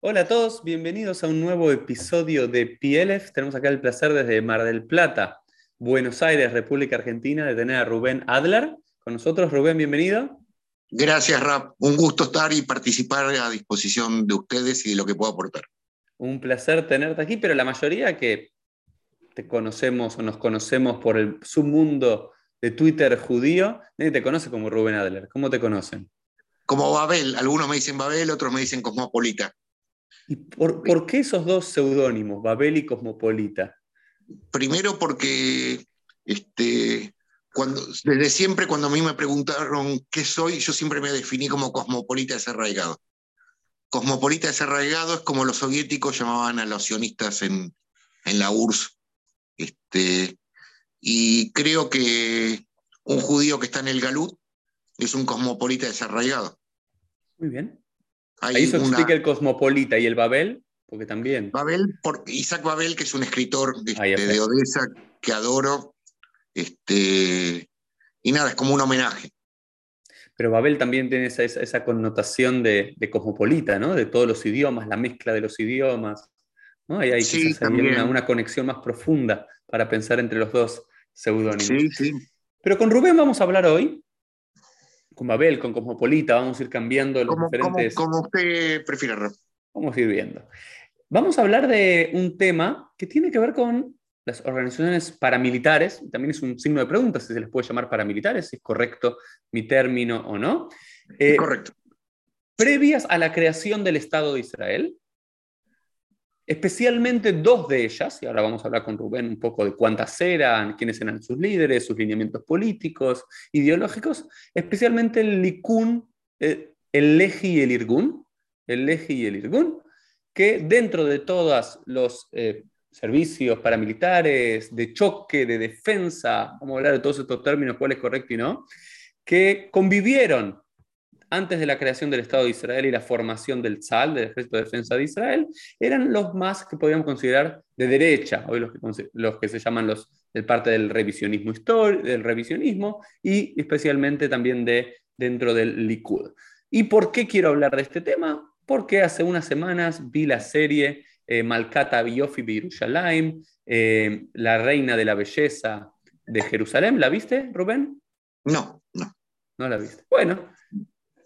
Hola a todos, bienvenidos a un nuevo episodio de PLF. Tenemos acá el placer desde Mar del Plata, Buenos Aires, República Argentina, de tener a Rubén Adler con nosotros. Rubén, bienvenido. Gracias, Rap. Un gusto estar y participar a disposición de ustedes y de lo que puedo aportar. Un placer tenerte aquí, pero la mayoría que te conocemos o nos conocemos por el submundo de Twitter judío, nadie te conoce como Rubén Adler. ¿Cómo te conocen? Como Babel. Algunos me dicen Babel, otros me dicen Cosmopolita. ¿Y por, qué esos dos seudónimos, Babel y Cosmopolita? Primero porque este, cuando, desde siempre cuando a mí me preguntaron qué soy, yo siempre me definí como cosmopolita desarraigado. Cosmopolita desarraigado es como los soviéticos llamaban a los sionistas en, en la URSS. Este, y creo que un judío que está en el Galut es un cosmopolita desarraigado. Muy bien. Ahí se explica el cosmopolita y el Babel, porque también. Babel, por Isaac Babel, que es un escritor este, de Odessa que adoro. Este, y nada, es como un homenaje. Pero Babel también tiene esa, connotación de, cosmopolita, ¿no? De todos los idiomas, la mezcla de los idiomas. ¿no? Ahí hay una, una, conexión más profunda para pensar entre los dos seudónimos. Sí, sí. Pero con Rubén vamos a hablar hoy con Babel, con Cosmopolita, vamos a ir cambiando los diferentes... Como, usted prefiera. Vamos a ir viendo. Vamos a hablar de un tema que tiene que ver con las organizaciones paramilitares, también es un signo de pregunta si se les puede llamar paramilitares, si es correcto mi término o no. Eh, correcto. Previas a la creación del Estado de Israel, especialmente dos de ellas, y ahora vamos a hablar con Rubén un poco de cuántas eran, quiénes eran sus líderes, sus lineamientos políticos, ideológicos, especialmente el Likun, eh, el Leji y el Irgun, el Leji y el Irgun, que dentro de todos los eh, servicios paramilitares, de choque, de defensa, vamos a hablar de todos estos términos, cuál es correcto y no, que convivieron antes de la creación del Estado de Israel y la formación del tzal, del Ejército de Defensa de Israel, eran los más que podíamos considerar de derecha, hoy los que, los que se llaman los de parte del revisionismo histórico, del revisionismo y especialmente también de dentro del Likud. ¿Y por qué quiero hablar de este tema? Porque hace unas semanas vi la serie eh, Malkata Biofi Birushalayim, eh, La Reina de la Belleza de Jerusalén. ¿La viste, Rubén? No, no. No la viste. Bueno,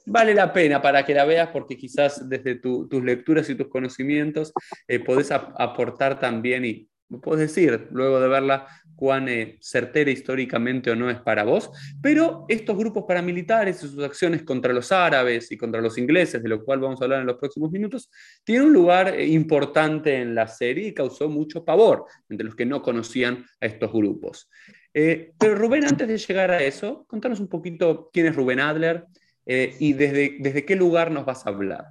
vale la pena para que la veas porque quizás desde tus lecturas y tus conocimientos eh, podés aportar también y puedes decir luego de verla cuán eh, certera históricamente o no es para vos, pero estos grupos paramilitares y sus acciones contra los árabes y contra los ingleses, de lo cual vamos a hablar en los próximos minutos, tienen un lugar eh, importante en la serie y causó mucho pavor entre los que no conocían a estos grupos. pero Rubén, antes de llegar a eso, contanos un poquito quién es Rubén Adler, eh, y desde, desde qué lugar nos vas a hablar.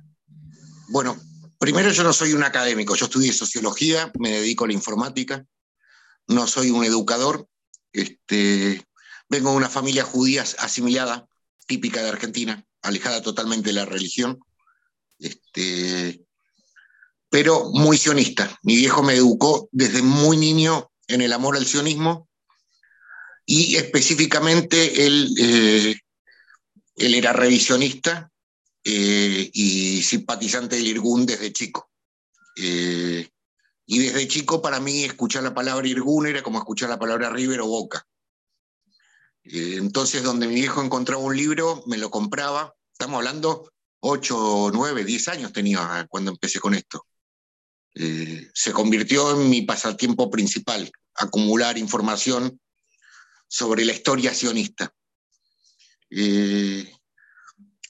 Bueno, primero yo no soy un académico, yo estudié sociología, me dedico a la informática, no soy un educador, este, vengo de una familia judía asimilada, típica de Argentina, alejada totalmente de la religión, este, pero muy sionista. Mi viejo me educó desde muy niño en el amor al sionismo y específicamente él eh, él era revisionista eh, y simpatizante del Irgun desde chico. Eh, y desde chico para mí escuchar la palabra Irgun era como escuchar la palabra River o Boca. Eh, entonces donde mi viejo encontraba un libro, me lo compraba. Estamos hablando 8, 9, 10 años tenía cuando empecé con esto. se convirtió en mi pasatiempo principal, acumular información sobre la historia sionista. Eh,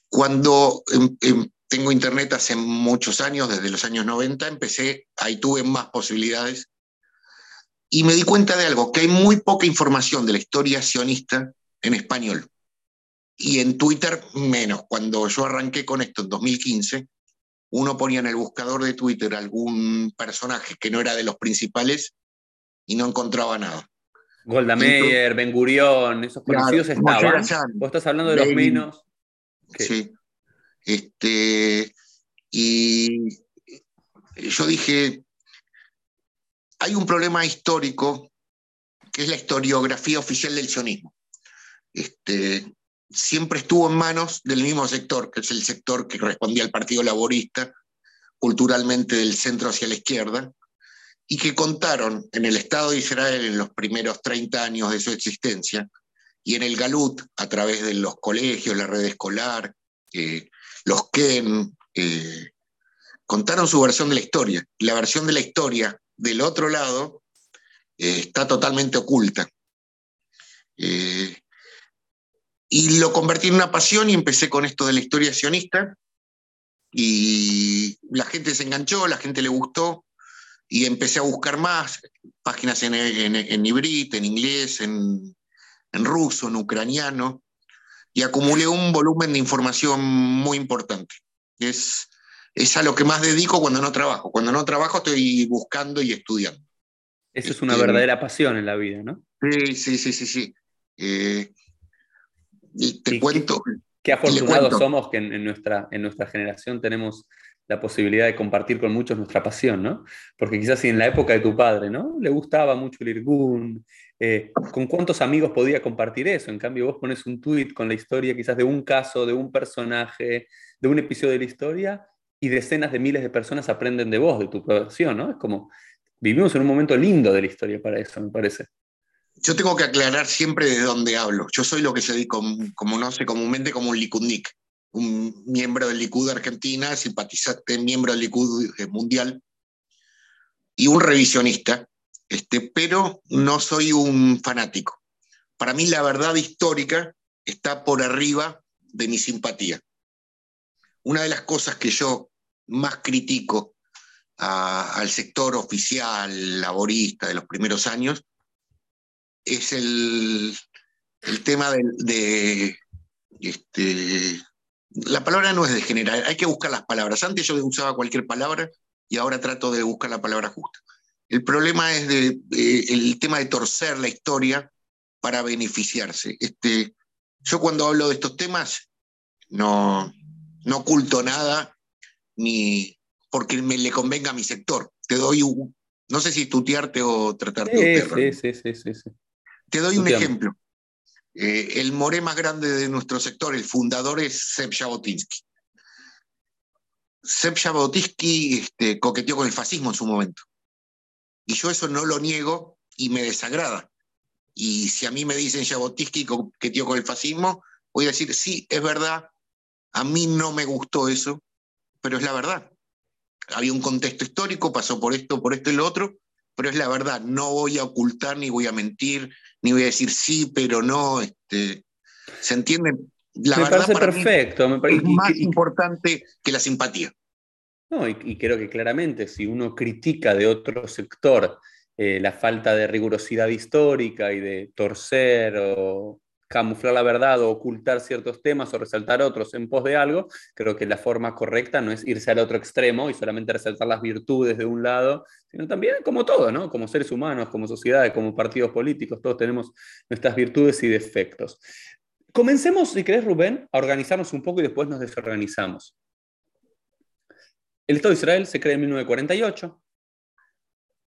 cuando em, em, tengo internet hace muchos años, desde los años 90, empecé, ahí tuve más posibilidades, y me di cuenta de algo, que hay muy poca información de la historia sionista en español. Y en Twitter menos. Cuando yo arranqué con esto en 2015, uno ponía en el buscador de Twitter algún personaje que no era de los principales y no encontraba nada. Golda Meir, Ben Gurión, esos conocidos estaban. Vos estás hablando de los menos. Sí. Este, y yo dije, hay un problema histórico que es la historiografía oficial del sionismo. Este, siempre estuvo en manos del mismo sector, que es el sector que respondía al Partido Laborista, culturalmente del centro hacia la izquierda, y que contaron en el Estado de Israel en los primeros 30 años de su existencia, y en el Galut, a través de los colegios, la red escolar, eh, los Ken, eh, contaron su versión de la historia. La versión de la historia del otro lado eh, está totalmente oculta. y lo convertí en una pasión y empecé con esto de la historia sionista. Y la gente se enganchó, la gente le gustó y empecé a buscar más páginas en, en, en en inglés, en, en ruso, en ucraniano, y acumulé un volumen de información muy importante. Es, es a lo que más dedico cuando no trabajo. Cuando no trabajo estoy buscando y estudiando. Eso es una este, verdadera pasión en la vida, ¿no? Sí, sí, sí, sí. sí. Eh, y te cuento. Qué, afortunados somos que en, nuestra, en nuestra generación tenemos la posibilidad de compartir con muchos nuestra pasión, ¿no? Porque quizás si en la época de tu padre, ¿no? Le gustaba mucho el Irgun, eh, ¿con cuántos amigos podía compartir eso? En cambio, vos pones un tweet con la historia quizás de un caso, de un personaje, de un episodio de la historia, y decenas de miles de personas aprenden de vos, de tu pasión, ¿no? Es como, vivimos en un momento lindo de la historia para eso, me parece. Yo tengo que aclarar siempre de dónde hablo. Yo soy lo que se sé, comúnmente como un likudnik un miembro del Likud Argentina, simpatizante, miembro del Likud mundial, y un revisionista, este, pero no soy un fanático. Para mí la verdad histórica está por arriba de mi simpatía. Una de las cosas que yo más critico al sector oficial, laborista de los primeros años, es el, el tema de, de este, la palabra no es de general, hay que buscar las palabras. Antes yo usaba cualquier palabra y ahora trato de buscar la palabra justa. El problema es de, el tema de torcer la historia para beneficiarse. Este, yo cuando hablo de estos temas no, no oculto nada ni porque me le convenga a mi sector. Te doy un, no sé si tutearte o tratarte de sí, sí, sí, sí, Te doy un ejemplo. Eh, el moré más grande de nuestro sector, el fundador es Seb Jabotinsky. Seb Jabotinsky este, coqueteó con el fascismo en su momento. Y yo eso no lo niego y me desagrada. Y si a mí me dicen Jabotinsky coqueteó con el fascismo, voy a decir, sí, es verdad, a mí no me gustó eso, pero es la verdad. Había un contexto histórico, pasó por esto, por esto y lo otro, pero es la verdad, no voy a ocultar ni voy a mentir, ni voy a decir sí, pero no. Este, ¿Se entiende? La me parece perfecto. me parece, es más importante que la simpatía. No, y, creo que claramente si uno critica de otro sector eh, la falta de rigurosidad histórica y de torcer o camuflar la verdad o ocultar ciertos temas o resaltar otros en pos de algo, creo que la forma correcta no es irse al otro extremo y solamente resaltar las virtudes de un lado, sino también como todo, ¿no? Como seres humanos, como sociedades, como partidos políticos, todos tenemos nuestras virtudes y defectos. Comencemos, si querés, Rubén, a organizarnos un poco y después nos desorganizamos. El Estado de Israel se crea en 1948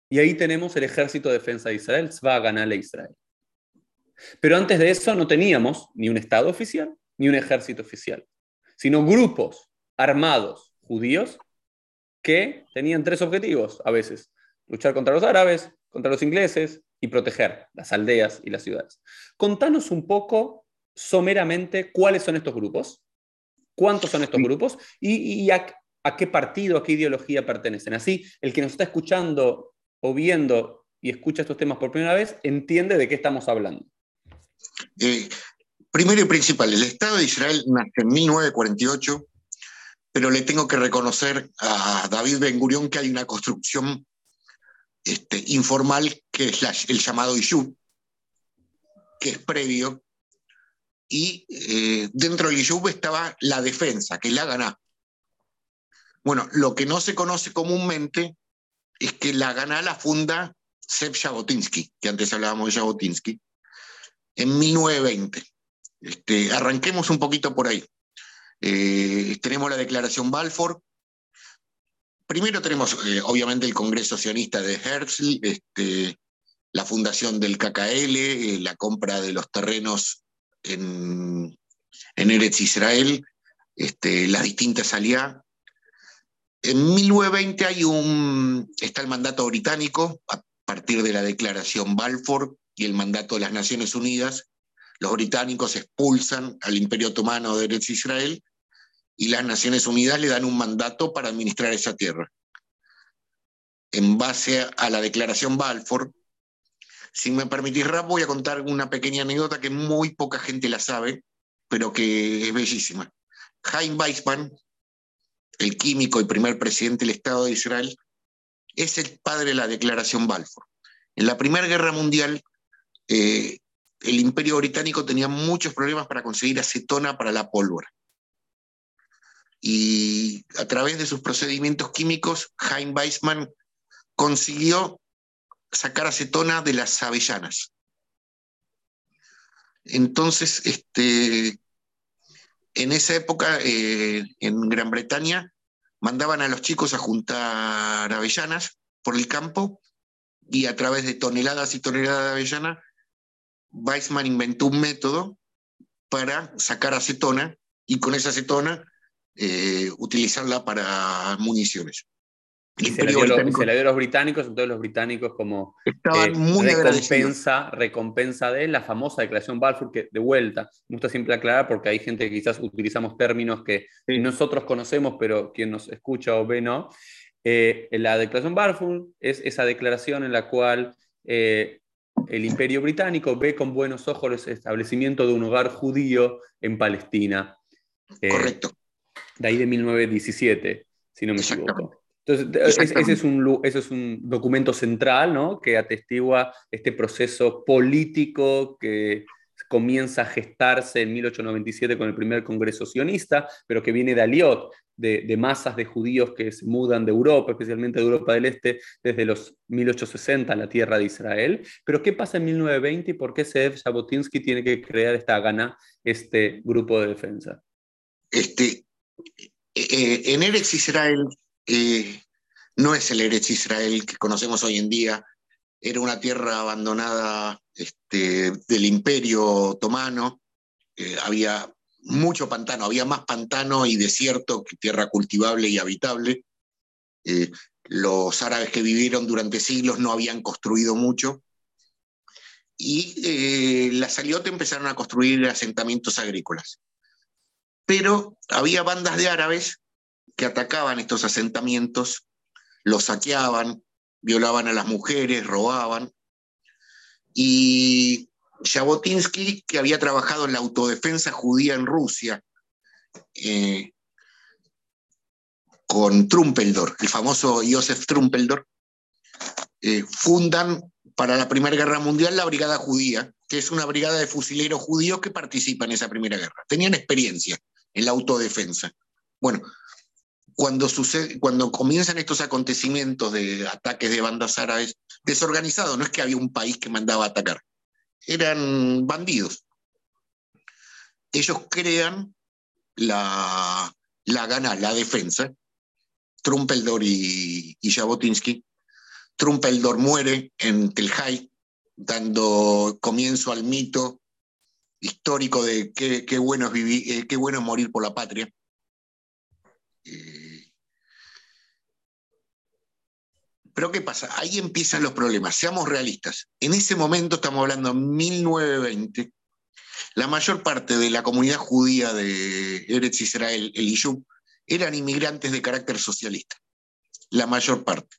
y ahí tenemos el Ejército de Defensa de Israel, ganar a Israel. Pero antes de eso no teníamos ni un Estado oficial ni un ejército oficial, sino grupos armados judíos que tenían tres objetivos a veces. Luchar contra los árabes, contra los ingleses y proteger las aldeas y las ciudades. Contanos un poco someramente cuáles son estos grupos, cuántos son estos grupos y, a, a, qué partido, a qué ideología pertenecen. Así, el que nos está escuchando o viendo y escucha estos temas por primera vez entiende de qué estamos hablando. Eh, primero y principal, el Estado de Israel nace en 1948, pero le tengo que reconocer a David Ben Gurión que hay una construcción este, informal que es el llamado Yishuv, que es previo, y eh, dentro del Yishuv estaba la defensa, que la Ganá. Bueno, lo que no se conoce comúnmente es que la Ganá la funda Seb Jabotinsky, que antes hablábamos de Jabotinsky, en 1920. Este, arranquemos un poquito por ahí. Eh, tenemos la declaración Balfour. Primero tenemos, eh, obviamente, el Congreso Sionista de Herzl, este, la fundación del KKL, eh, la compra de los terrenos en, Eretz Israel, este, las distintas alianzas. En 1920 hay un, está el mandato británico, a partir de la declaración Balfour y el mandato de las Naciones Unidas, los británicos expulsan al Imperio Otomano de Eretz Israel y las Naciones Unidas le dan un mandato para administrar esa tierra. En base a la declaración Balfour, si me permitís, Rap, voy a contar una pequeña anécdota que muy poca gente la sabe, pero que es bellísima. Chaim Weizmann, el químico y primer presidente del Estado de Israel, es el padre de la declaración Balfour. En la Primera Guerra Mundial, eh, el Imperio Británico tenía muchos problemas para conseguir acetona para la pólvora. Y a través de sus procedimientos químicos, Chaim Weizmann consiguió sacar acetona de las avellanas. Entonces, este, en esa época, eh, en Gran Bretaña, mandaban a los chicos a juntar avellanas por el campo y a través de toneladas y toneladas de avellana, Weissman inventó un método para sacar acetona y con esa acetona eh, utilizarla para municiones. Y se, la dio, a los británicos, entonces los británicos como Estaban eh, muy recompensa, recompensa de la famosa declaración Balfour, que de vuelta, me gusta siempre aclarar porque hay gente que quizás utilizamos términos que nosotros conocemos, pero quien nos escucha o ve no. Eh, la declaración Balfour es esa declaración en la cual eh, el imperio británico ve con buenos ojos el establecimiento de un hogar judío en Palestina. Correcto. De ahí de 1917, si no me equivoco. Entonces, ese es, un, ese es un documento central ¿no? que atestigua este proceso político que comienza a gestarse en 1897 con el primer Congreso sionista, pero que viene de Aliot, de, masas de judíos que se mudan de Europa, especialmente de Europa del Este, desde los 1860 a la tierra de Israel. Pero ¿qué pasa en 1920 y por qué Zeev Jabotinsky tiene que crear esta gana, este grupo de defensa? Este, eh, en Eretz Israel eh, no es el Eretz Israel que conocemos hoy en día, era una tierra abandonada este, del imperio otomano, eh, había mucho pantano, había más pantano y desierto que tierra cultivable y habitable. Eh, los árabes que vivieron durante siglos no habían construido mucho. Y las Aliot empezaron a construir asentamientos agrícolas. Pero había bandas de árabes que atacaban estos asentamientos, los saqueaban, violaban a las mujeres, robaban. Y Jabotinsky, que había trabajado en la autodefensa judía en Rusia, eh, con Trumpeldor, el famoso Josef Trumpeldor, eh, fundan para la Primera Guerra Mundial la Brigada Judía, que es una brigada de fusileros judíos que participan en esa Primera Guerra. Tenían experiencia en la autodefensa. Bueno, cuando, sucede, cuando comienzan estos acontecimientos de ataques de bandas árabes desorganizados, no es que había un país que mandaba a atacar, eran bandidos. Ellos crean la, la gana, la defensa, Trumpeldor y, Jabotinsky. Trumpeldor muere en Telhai, dando comienzo al mito histórico de qué, qué bueno, es vivir, eh, qué bueno es morir por la patria. Eh, pero ¿qué pasa? Ahí empiezan los problemas. Seamos realistas. En ese momento, estamos hablando de 1920, la mayor parte de la comunidad judía de Eretz Israel, el Iyub, eran inmigrantes de carácter socialista. La mayor parte.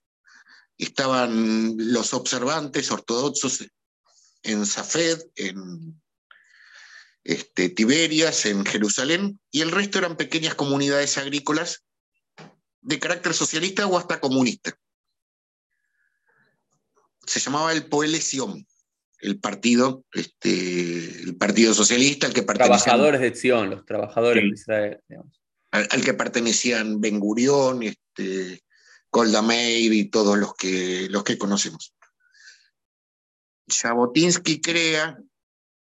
Estaban los observantes ortodoxos en Safed, en este, Tiberias, en Jerusalén, y el resto eran pequeñas comunidades agrícolas de carácter socialista o hasta comunista. Se llamaba el Poelesión, el partido, este, el partido socialista, al que pertenecían... Trabajadores de Sion, los trabajadores de Israel. Al, que pertenecían Ben Gurión, este, Golda Meir y todos los que, los que conocemos. Jabotinsky crea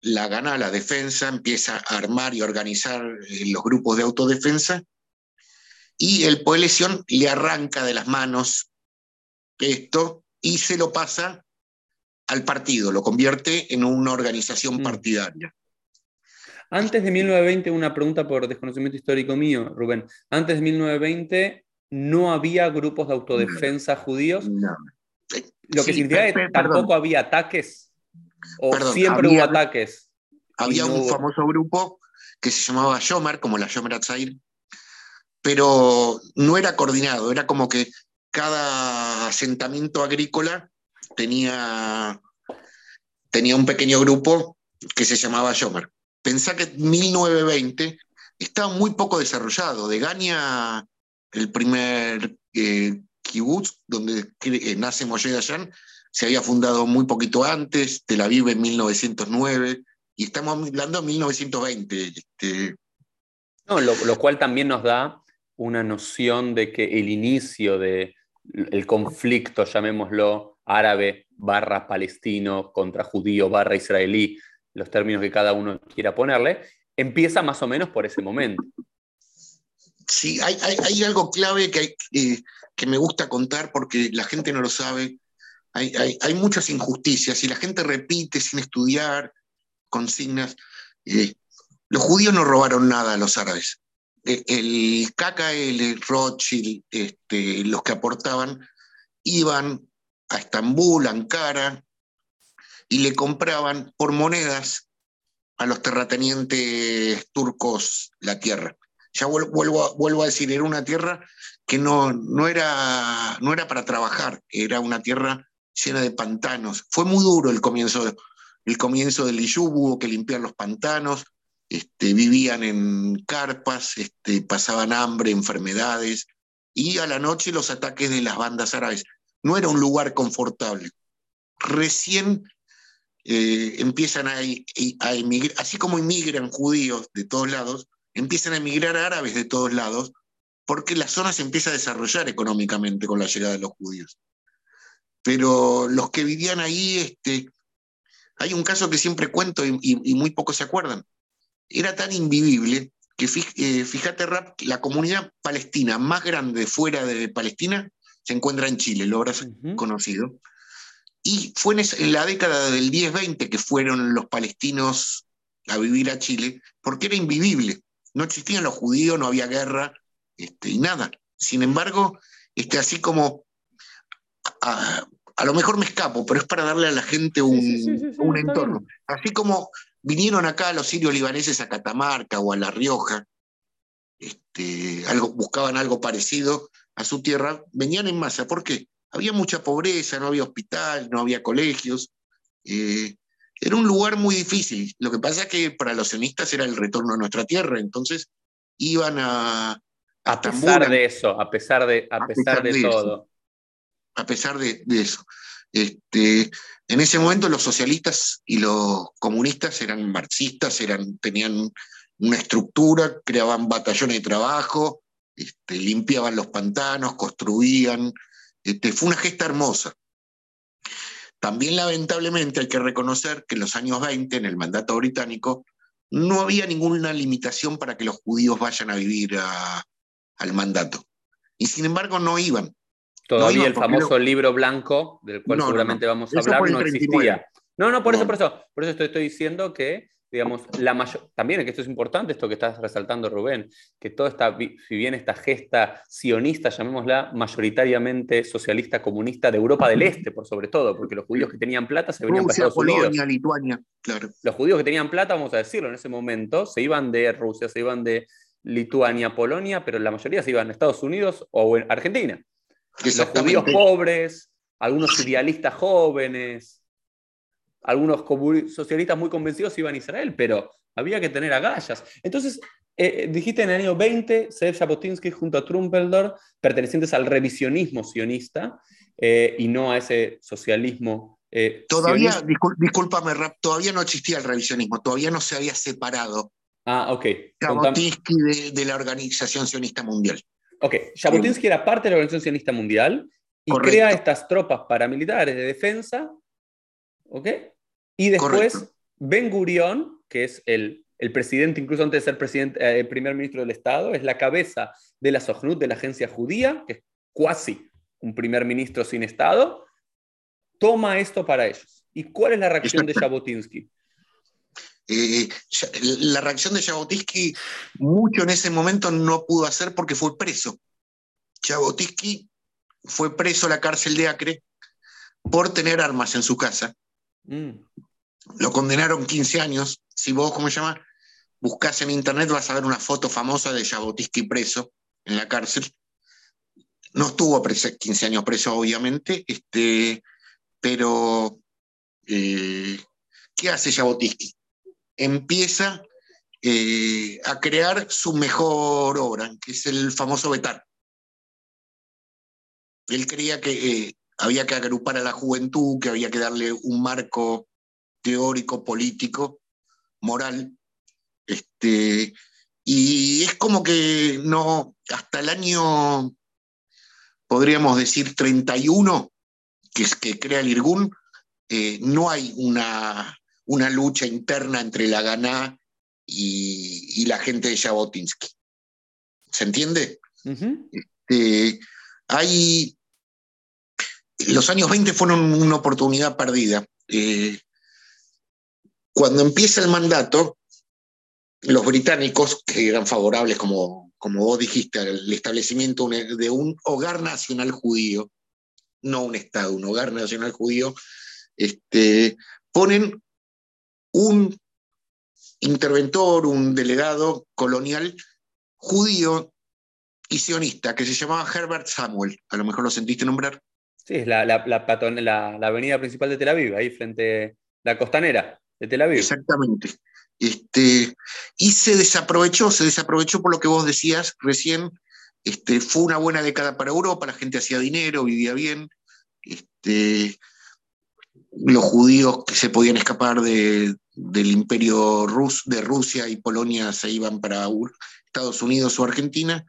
la gana la defensa, empieza a armar y organizar eh, los grupos de autodefensa y el Poelesión le arranca de las manos esto y se lo pasa al partido, lo convierte en una organización mm. partidaria. Antes de 1920, una pregunta por desconocimiento histórico mío, Rubén. Antes de 1920 no había grupos de autodefensa judíos. No. Lo que significa que tampoco había ataques. O siempre hubo ataques. Había un famoso grupo que se llamaba Shomer, como la Shomer Atzair, pero no era coordinado, era como que cada asentamiento agrícola tenía, tenía un pequeño grupo que se llamaba Shomer. Pensá que en 1920 estaba muy poco desarrollado. De Gania, el primer eh, kibbutz donde eh, nace Moshe Dayan, se había fundado muy poquito antes, Tel Aviv en 1909, y estamos hablando de 1920. Este. No, lo, cual también nos da una noción de que el inicio del el conflicto, llamémoslo árabe barra palestino contra judío barra israelí, los términos que cada uno quiera ponerle, empieza más o menos por ese momento. Sí, hay, algo clave que, eh, que me gusta contar porque la gente no lo sabe. Hay, muchas injusticias y la gente repite sin estudiar consignas. Eh, los judíos no robaron nada a los árabes. El KKL, Rothschild, este, los que aportaban, iban a Estambul, Ankara, y le compraban por monedas a los terratenientes turcos la tierra. Ya vuelvo, a decir, era una tierra que no, no, era, no era para trabajar, era una tierra llena de pantanos. Fue muy duro el comienzo, el comienzo del Iyub, hubo que limpiar los pantanos, este, vivían en carpas, este, pasaban hambre, enfermedades, y a la noche los ataques de las bandas árabes. No era un lugar confortable. Recién eh, empiezan a, emigrar, así como emigran judíos de todos lados, empiezan a emigrar árabes de todos lados, porque la zona se empieza a desarrollar económicamente con la llegada de los judíos. Pero los que vivían ahí, este, hay un caso que siempre cuento y, muy pocos se acuerdan. Era tan invivible que eh, fíjate, Rap, la comunidad palestina más grande fuera de Palestina se encuentra en Chile, lo habrás conocido. Y fue en, la década del 10-20 que fueron los palestinos a vivir a Chile, porque era invivible. No existían los judíos, no había guerra, este, y nada. Sin embargo, este, así como a, lo mejor me escapo, pero es para darle a la gente un, entorno. Así como vinieron acá los sirios libaneses a Catamarca o a La Rioja, este, algo, buscaban algo parecido a su tierra, venían en masa. ¿Por qué? Había mucha pobreza, no había hospital, no había colegios. Eh, era un lugar muy difícil. Lo que pasa es que para los sionistas era el retorno a nuestra tierra, entonces iban a, a pesar de eso, a pesar de, a, pesar, de, todo. A pesar de, eso. Este, en ese momento los socialistas y los comunistas eran marxistas, eran, tenían una estructura, creaban batallones de trabajo, este, limpiaban los pantanos, construían. Este, fue una gesta hermosa. También lamentablemente hay que reconocer que en los años 20, en el mandato británico, no había ninguna limitación para que los judíos vayan a vivir al mandato. Y sin embargo no iban. Todavía el famoso libro blanco, del cual seguramente vamos a hablar, no existía. No, no, por eso, por eso, por eso estoy, estoy diciendo que, digamos, la mayor, también que esto es importante, esto que estás resaltando, Rubén, que todo está, si bien esta gesta sionista, llamémosla, mayoritariamente socialista comunista de Europa del Este, por sobre todo, porque los judíos que tenían plata se venían para Estados Polonia, Unidos. Lituania, claro. Los judíos que tenían plata, vamos a decirlo, en ese momento, se iban de Rusia, se iban de Lituania, Polonia, pero la mayoría se iban a Estados Unidos o en Argentina. Los judíos pobres, algunos idealistas jóvenes, algunos socialistas muy convencidos iban a Israel, pero había que tener agallas. Entonces, eh, eh, dijiste en el año 20, Zev Jabotinsky junto a Trumpeldor, pertenecientes al revisionismo sionista eh, y no a ese socialismo. todavía, discúlpame, todavía no existía el revisionismo, todavía no se había separado Ah, ok. Jabotinsky de, la Organización Sionista Mundial. Ok, Jabotinsky era parte de la Organización Sionista Mundial y crea estas tropas paramilitares de defensa, ¿ok? Y después Ben Gurion, que es el, presidente, incluso antes de ser presidente, eh, el primer ministro del Estado, es la cabeza de la Sojnut, de la agencia judía, que es cuasi un primer ministro sin Estado, toma esto para ellos. ¿Y cuál es la reacción de Jabotinsky? Eh, la reacción de Jabotinsky mucho en ese momento no pudo hacer porque fue preso. Jabotinsky fue preso a la cárcel de Acre por tener armas en su casa. Mm. Lo condenaron 15 años. Si vos, ¿cómo se llama? Buscás en internet vas a ver una foto famosa de Jabotinsky preso en la cárcel. No estuvo 15 años preso, obviamente, este, pero eh, ¿qué hace Jabotinsky? Empieza eh, a crear su mejor obra, que es el famoso Betar. Él creía que eh, había que agrupar a la juventud, que había que darle un marco teórico, político, moral. Este, y es como que no, hasta el año, podríamos decir, 31, que es que crea el Irgun, eh, no hay una, una, lucha interna entre la Ganá y, la gente de Jabotinsky. ¿Se entiende? Este, hay, los años 20 fueron una oportunidad perdida. Eh, cuando empieza el mandato, los británicos, que eran favorables, como, como vos dijiste, al establecimiento de un hogar nacional judío, no un Estado, un hogar nacional judío, este, ponen un interventor, un delegado colonial judío y sionista que se llamaba Herbert Samuel. A lo mejor lo sentiste nombrar. Sí, es la, la, la, avenida principal de Tel Aviv, ahí frente a la costanera de Tel Aviv. Exactamente. Este, y se desaprovechó, se desaprovechó por lo que vos decías recién. Este, fue una buena década para Europa, la gente hacía dinero, vivía bien. Este, los judíos que se podían escapar del imperio rus, de Rusia y Polonia se iban para Estados Unidos o Argentina.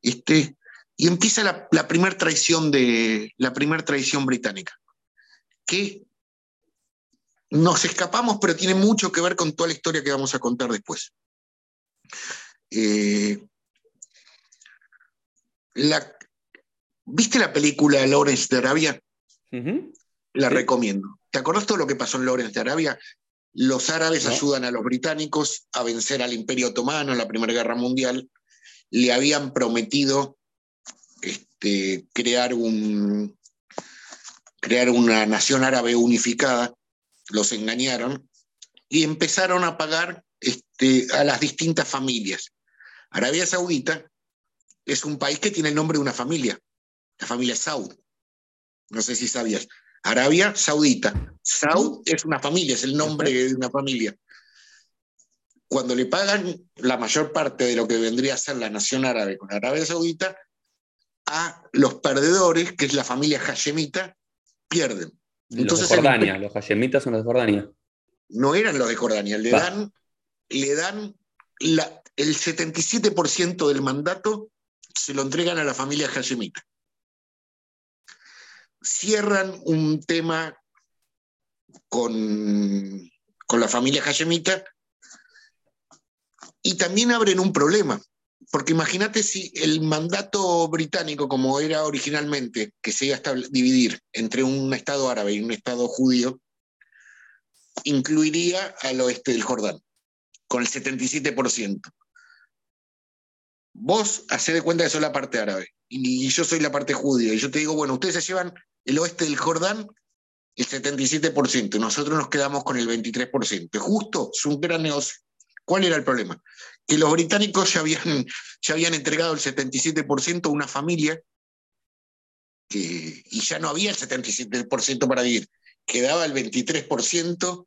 Este, y empieza la, primera traición de la primera traición británica, que nos escapamos, pero tiene mucho que ver con toda la historia que vamos a contar después. Eh, ¿Viste la película Lawrence de Arabia? La recomiendo. ¿Te acordás todo lo que pasó en Lawrence de Arabia? Los árabes ayudan a los británicos a vencer al Imperio Otomano en la Primera Guerra Mundial. Le habían prometido este, crear, un, crear una nación árabe unificada, los engañaron y empezaron a pagar este, a las distintas familias. Arabia Saudita es un país que tiene el nombre de una familia, la familia Saud. No sé si sabías. Arabia Saudita. Saud es una familia, es el nombre de una familia. Cuando le pagan la mayor parte de lo que vendría a ser la nación árabe con Arabia Saudita, a los perdedores, que es la familia Hashemita, pierden. Entonces, los de Jordania, los Hashemitas son los de Jordania. No eran los de Jordania, le dan, le dan el 77% del mandato, se lo entregan a la familia Hashemita. Cierran un tema con, con la familia Hashemita y también abren un problema, porque imagínate si el mandato británico, como era originalmente, que se iba a dividir entre un Estado árabe y un Estado judío, incluiría al oeste del Jordán, con el 77%. Vos hacés de cuenta que sos la parte árabe y yo soy la parte judía, y yo te digo, bueno, ustedes se llevan el oeste del Jordán el 77%, y nosotros nos quedamos con el 23%. Justo, es un gran negocio. ¿Cuál era el problema? Que los británicos ya habían, ya habían entregado el 77% a una familia y ya no había el 77% para vivir, quedaba el 23%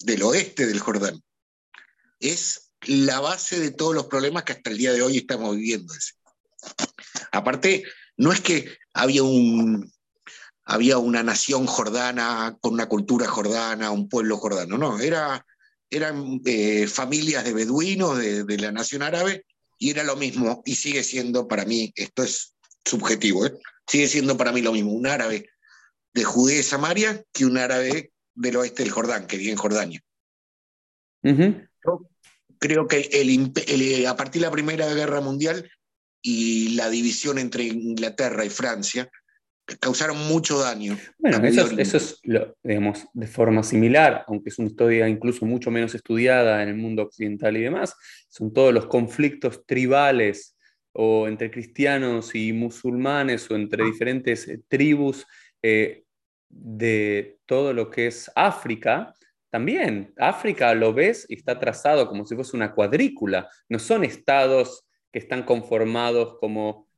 del oeste del Jordán. Es la base de todos los problemas que hasta el día de hoy estamos viviendo. Aparte, no es que había, un, había una nación jordana con una cultura jordana, un pueblo jordano, no, era eran eh, familias de beduinos de, la nación árabe y era lo mismo y sigue siendo para mí, esto es subjetivo, ¿eh? sigue siendo para mí lo mismo, un árabe de Judea y Samaria que un árabe del oeste del Jordán, que vive en Jordania. Yo creo que el, a partir de la Primera Guerra Mundial y la división entre Inglaterra y Francia, causaron mucho daño. Bueno, eso es, eso es digamos, de forma similar, aunque es una historia incluso mucho menos estudiada en el mundo occidental y demás, son todos los conflictos tribales o entre cristianos y musulmanes o entre diferentes eh, tribus eh, de todo lo que es África, también África lo ves y está trazado como si fuese una cuadrícula, no son estados que están conformados como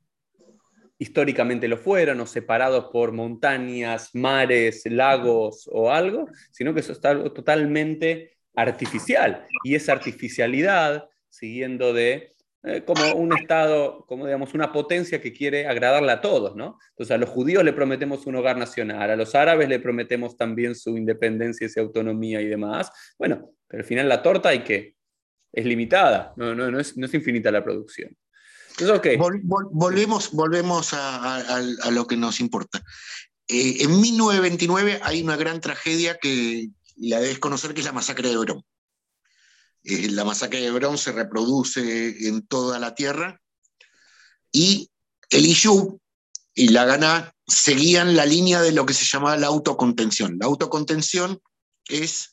históricamente lo fueron, o separados por montañas, mares, lagos o algo, sino que eso está totalmente artificial. Y esa artificialidad, siguiendo de eh, como un Estado, como digamos, una potencia que quiere agradarle a todos, ¿no? Entonces a los judíos le prometemos un hogar nacional, a los árabes le prometemos también su independencia y su autonomía y demás. Bueno, pero al final la torta hay que, es limitada, no, no, no, es, no es infinita la producción volvemos volvemos a, lo que nos importa. Eh, en 1929 hay una gran tragedia que la debes conocer, que es la masacre de Hebrón. Eh, la masacre de Hebrón se reproduce en toda la tierra y el Iyú y la Ganá seguían la línea de lo que se llamaba la autocontención. La autocontención es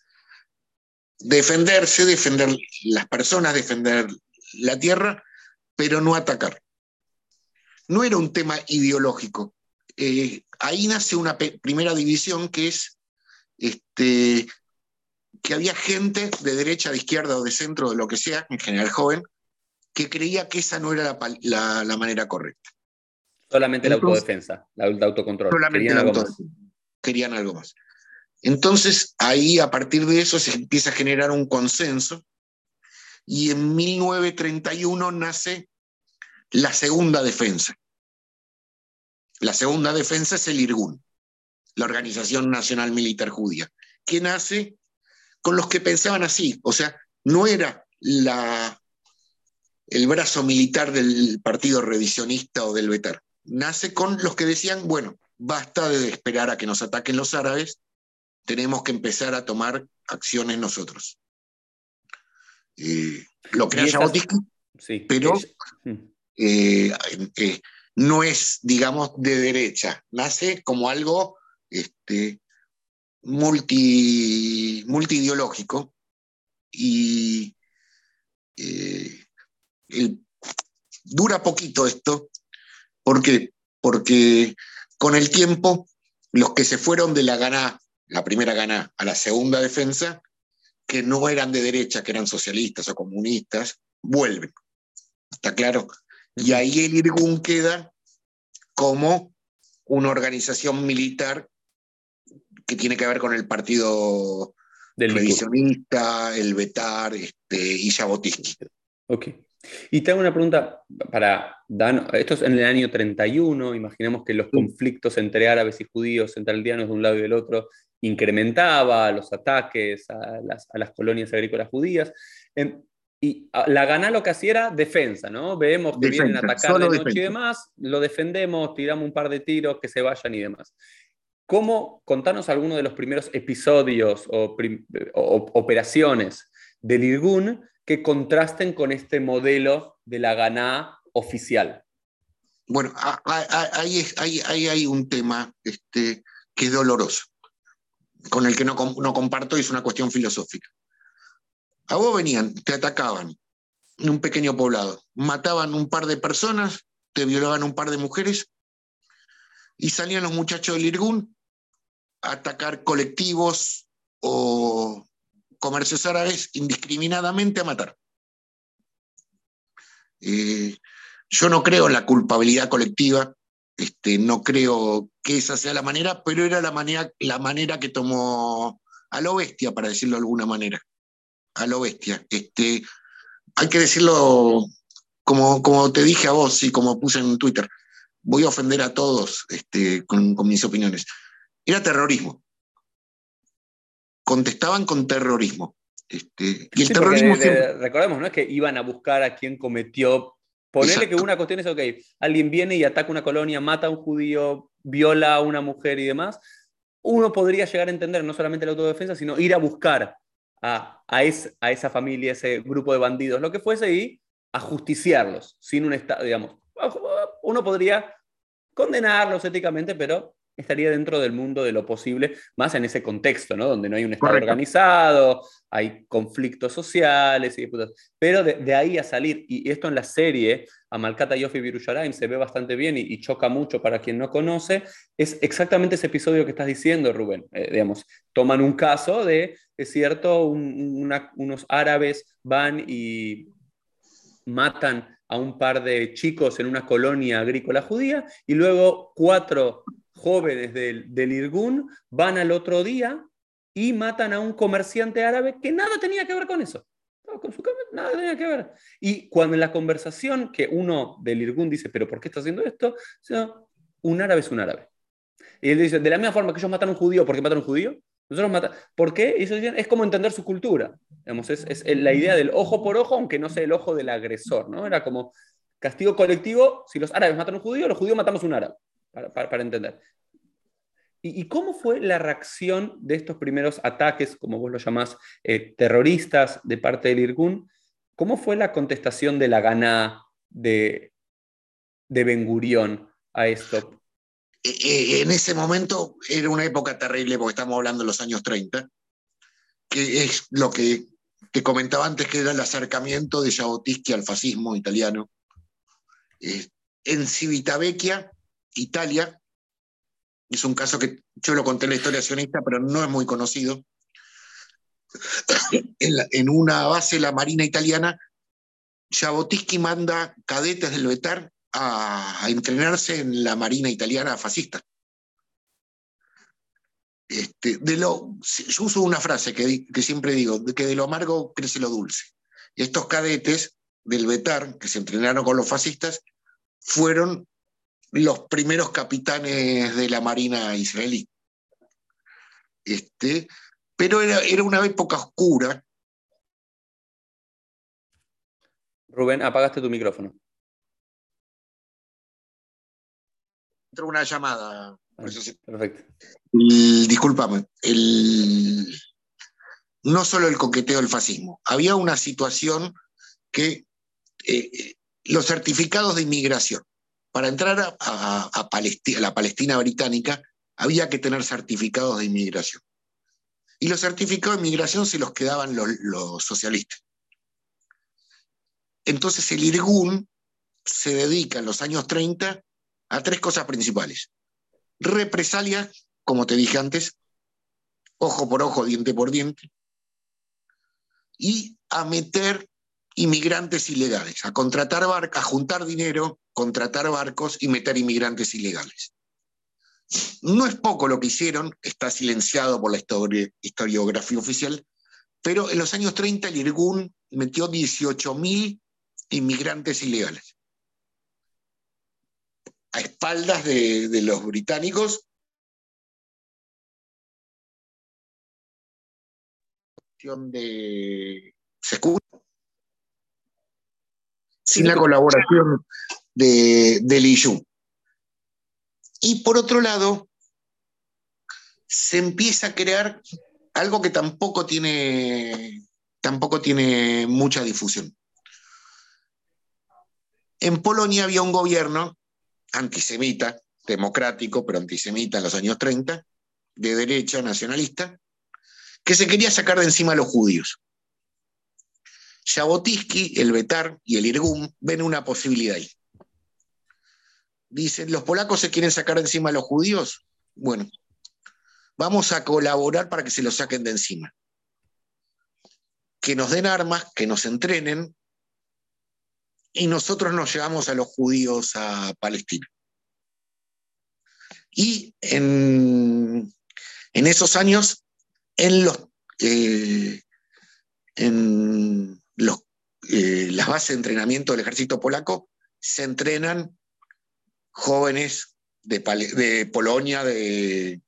defenderse, defender las personas, defender la tierra, pero no atacar. No era un tema ideológico. Eh, ahí nace una primera división que es este, que había gente de derecha, de izquierda o de centro, de lo que sea, en general joven, que creía que esa no era la, manera correcta. Solamente la autodefensa, la, autocontrol. Querían algo, más. querían algo más. Entonces, ahí a partir de eso se empieza a generar un consenso y en 1931 nace la segunda defensa. La segunda defensa es el IRGUN, la Organización Nacional Militar Judía, que nace con los que pensaban así, o sea, no era la, el brazo militar del partido revisionista o del Betar, nace con los que decían, bueno, basta de esperar a que nos ataquen los árabes, tenemos que empezar a tomar acciones nosotros. Eh, lo crea Jabotinsky, sí, pero mm. Eh, eh, no es, digamos, de derecha, nace como algo este, multi, multiideológico y eh, dura poquito esto, ¿por Porque con el tiempo los que se fueron de la gana, la primera gana a la segunda defensa, que no eran de derecha, que eran socialistas o comunistas, vuelven. ¿Está claro? Y ahí el IRGUN queda como una organización militar que tiene que ver con el partido Del revisionista, el Betar este, y Jabotinsky. Ok. Y tengo una pregunta para Dan. Esto es en el año 31. Imaginemos que los conflictos entre árabes y judíos, entre aldeanos de un lado y del otro, incrementaba los ataques a las, a las colonias agrícolas judías. Y ah, la gana lo que hacía era defensa, ¿no? Vemos que vienen a atacar de noche y demás, lo defendemos, tiramos un par de tiros, que se vayan y demás. ¿Cómo, contanos algunos de los primeros episodios o, operaciones del Irgun que contrasten con este modelo de la gana oficial? Bueno, ahí, hay un tema este, que es doloroso, con el que no, no comparto y es una cuestión filosófica. A vos venían, te atacaban en un pequeño poblado, mataban un par de personas, te violaban un par de mujeres y salían los muchachos del Irgun a atacar colectivos o comercios árabes indiscriminadamente a matar. Eh, yo no creo en la culpabilidad colectiva, este, no creo que esa sea la manera, pero era la manera, la manera que tomó a lo bestia, para decirlo de alguna manera a lo bestia. Este, hay que decirlo como, como te dije a vos y como puse en Twitter. Voy a ofender a todos este, con, mis opiniones. Era terrorismo. Contestaban con terrorismo. Este, y el terrorismo. recordemos, ¿no? Es que iban a buscar a quien cometió. Ponerle que una cuestión es, ok, alguien viene y ataca una colonia, mata a un judío, viola a una mujer y demás. Uno podría llegar a entender no solamente la autodefensa, sino ir a buscar a, a, esa familia, ese grupo de bandidos, lo que fuese, y ajusticiarlos, sin un estado, digamos. Uno podría condenarlos éticamente, pero estaría dentro del mundo de lo posible, más en ese contexto, ¿no? Donde no hay un Estado organizado, hay conflictos sociales, y, pero de, ahí a salir, y esto en la serie, Amalcata Yofi Virusharaim se ve bastante bien y, choca mucho para quien no conoce, es exactamente ese episodio que estás diciendo, Rubén. Eh, digamos, toman un caso de, es cierto, unos árabes van y matan a un par de chicos en una colonia agrícola judía y luego cuatro jóvenes del, del Irgun van al otro día y matan a un comerciante árabe que nada tenía que ver con eso. con su nada tenía que ver. Y cuando en la conversación que uno del Irgun dice, pero ¿por qué está haciendo esto? un árabe es un árabe. Y él dice, de la misma forma que ellos matan a un judío, ¿por qué matan a un judío? Nosotros matan. ¿Por qué? Y ellos dicen, es como entender su cultura. Digamos, es, es, la idea del ojo por ojo, aunque no sea el ojo del agresor. ¿no? Era como castigo colectivo, si los árabes matan a un judío, los judíos matamos a un árabe para, entender. ¿Y, cómo fue la reacción de estos primeros ataques, como vos lo llamás, eh, terroristas de parte del Irgun? ¿Cómo fue la contestación de la gana de, de Ben Gurión a esto? Eh, eh, en ese momento era una época terrible, porque estamos hablando de los años 30, que es lo que te comentaba antes, que era el acercamiento de Jabotinsky al fascismo italiano. en Civitavecchia, Italia. Es un caso que yo lo conté en la historia sionista, pero no es muy conocido. En, una base de la Marina italiana, Jabotinsky manda cadetes del Betar a, entrenarse en la Marina italiana fascista. Este, de lo, yo uso una frase que, que siempre digo, que de lo amargo crece lo dulce. Estos cadetes del Betar, que se entrenaron con los fascistas, fueron los primeros capitanes de la Marina israelí. Este, pero era, era una época oscura. Rubén, apagaste tu micrófono. Entró una llamada. Perfecto. disculpame. no solo el coqueteo del fascismo. Había una situación que eh, eh, los certificados de inmigración para entrar a, la Palestina británica había que tener certificados de inmigración. Y los certificados de inmigración se los quedaban los, socialistas. Entonces el Irgun se dedica en los años 30 a tres cosas principales. Represalia, como te dije antes, ojo por ojo, diente por diente, y a meter inmigrantes ilegales, a contratar barcas, a juntar dinero, contratar barcos y meter inmigrantes ilegales. No es poco lo que hicieron, está silenciado por la historiografía oficial, pero en los años 30 el Irgun metió 18.000 inmigrantes ilegales. A espaldas de, los británicos, se sin la colaboración de, del IYU. Y por otro lado, se empieza a crear algo que tampoco tiene, tampoco tiene mucha difusión. En Polonia había un gobierno antisemita, democrático, pero antisemita en los años 30, de derecha nacionalista, que se quería sacar de encima a los judíos. Jabotinsky, el Betar y el Irgum ven una posibilidad ahí. Dicen, ¿los polacos se quieren sacar de encima a los judíos? Bueno, vamos a colaborar para que se los saquen de encima. Que nos den armas, que nos entrenen, y nosotros nos llevamos a los judíos a Palestina. Y en, esos años, en los, eh, en eh, las bases de entrenamiento del ejército polaco se entrenan jóvenes de, Polonia, de,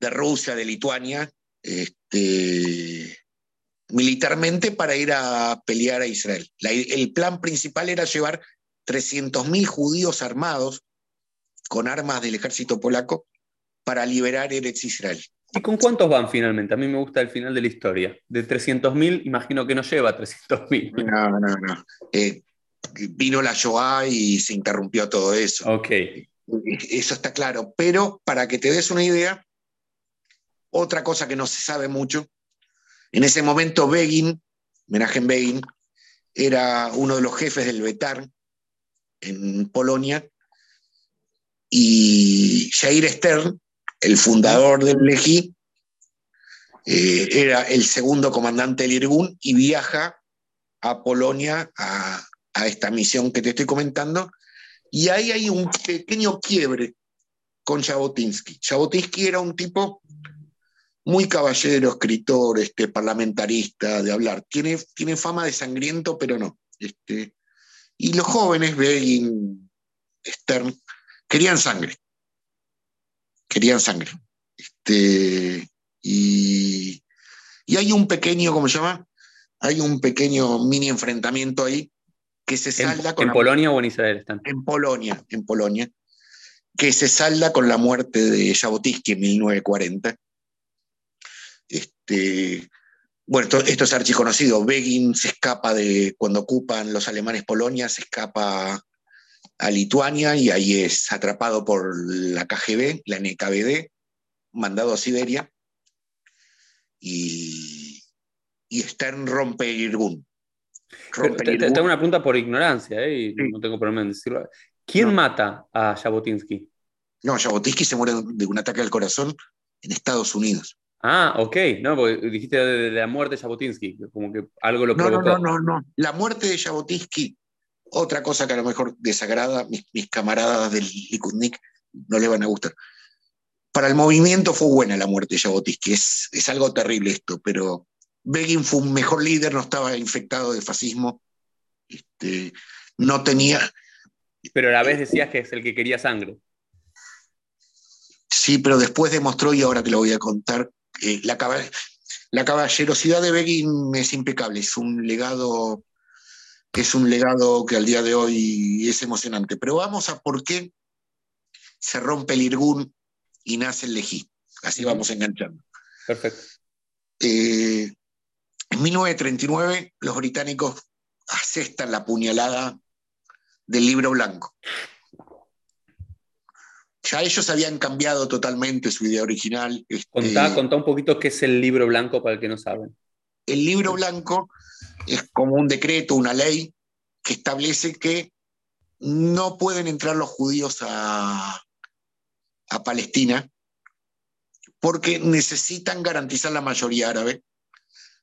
Rusia, de Lituania, este, militarmente para ir a pelear a Israel. el plan principal era llevar 300.000 judíos armados con armas del ejército polaco para liberar Eretz Israel. ¿Y con cuántos van finalmente? A mí me gusta el final de la historia. De 300.000, imagino que no lleva 300.000. No, no, no. Eh, vino la Shoah y se interrumpió todo eso. Ok. Eso está claro. Pero para que te des una idea, otra cosa que no se sabe mucho, en ese momento Begin, Menachem Begin, era uno de los jefes del Betar en Polonia y Jair Stern, el fundador del Lejí, eh, era el segundo comandante del Irgun y viaja a Polonia a, esta misión que te estoy comentando. Y ahí hay un pequeño quiebre con Jabotinsky. Jabotinsky era un tipo muy caballero, escritor, este, parlamentarista, de hablar. Tiene, tiene fama de sangriento, pero no. Este, y los jóvenes, Begin, Stern, querían sangre. Querían sangre. Este, y, y hay un pequeño, ¿cómo se llama? Hay un pequeño mini enfrentamiento ahí que se salda ¿En, con... ¿En la- Polonia o en Israel están? En Polonia, en Polonia, que se salda con la muerte de Jabotinsky en 1940. Este, bueno, esto, esto es archiconocido. Begin se escapa de, cuando ocupan los alemanes Polonia, se escapa a Lituania y ahí es atrapado por la KGB, la NKVD, mandado a Siberia. Y, y Irgun. Pero Rompe Irgun. tengo una pregunta por ignorancia, ¿eh? y Sí. no tengo problema en decirlo. ¿Quién No. mata a Jabotinsky? No, Jabotinsky se muere de un ataque al corazón en Estados Unidos. Ah, ok, no, porque dijiste de, la muerte de Jabotinsky, como que algo lo No, no, provocó. no, no, no. La muerte de Jabotinsky, otra cosa que a lo mejor desagrada, mis, mis camaradas del Likudnik no le van a gustar. Para el movimiento fue buena la muerte de Jabotinsky, es, es algo terrible esto, pero Begin fue un mejor líder, no estaba infectado de fascismo, este, no tenía, Pero a la vez decías que es el que quería sangre. sí, pero después demostró, y ahora te lo voy a contar, eh, la, la caballerosidad de Begin es impecable, es un legado es un legado que al día de hoy es emocionante. Pero vamos a por qué se rompe el Irgun y nace el Lejí. Así vamos enganchando. Perfecto. Eh, en 1939 los británicos asestan la puñalada del libro blanco. Ya ellos habían cambiado totalmente su idea original. este, Contá, contá un poquito qué es el libro blanco para el que no saben. El libro blanco es como un decreto, una ley que establece que no pueden entrar los judíos a, Palestina porque necesitan garantizar la mayoría árabe.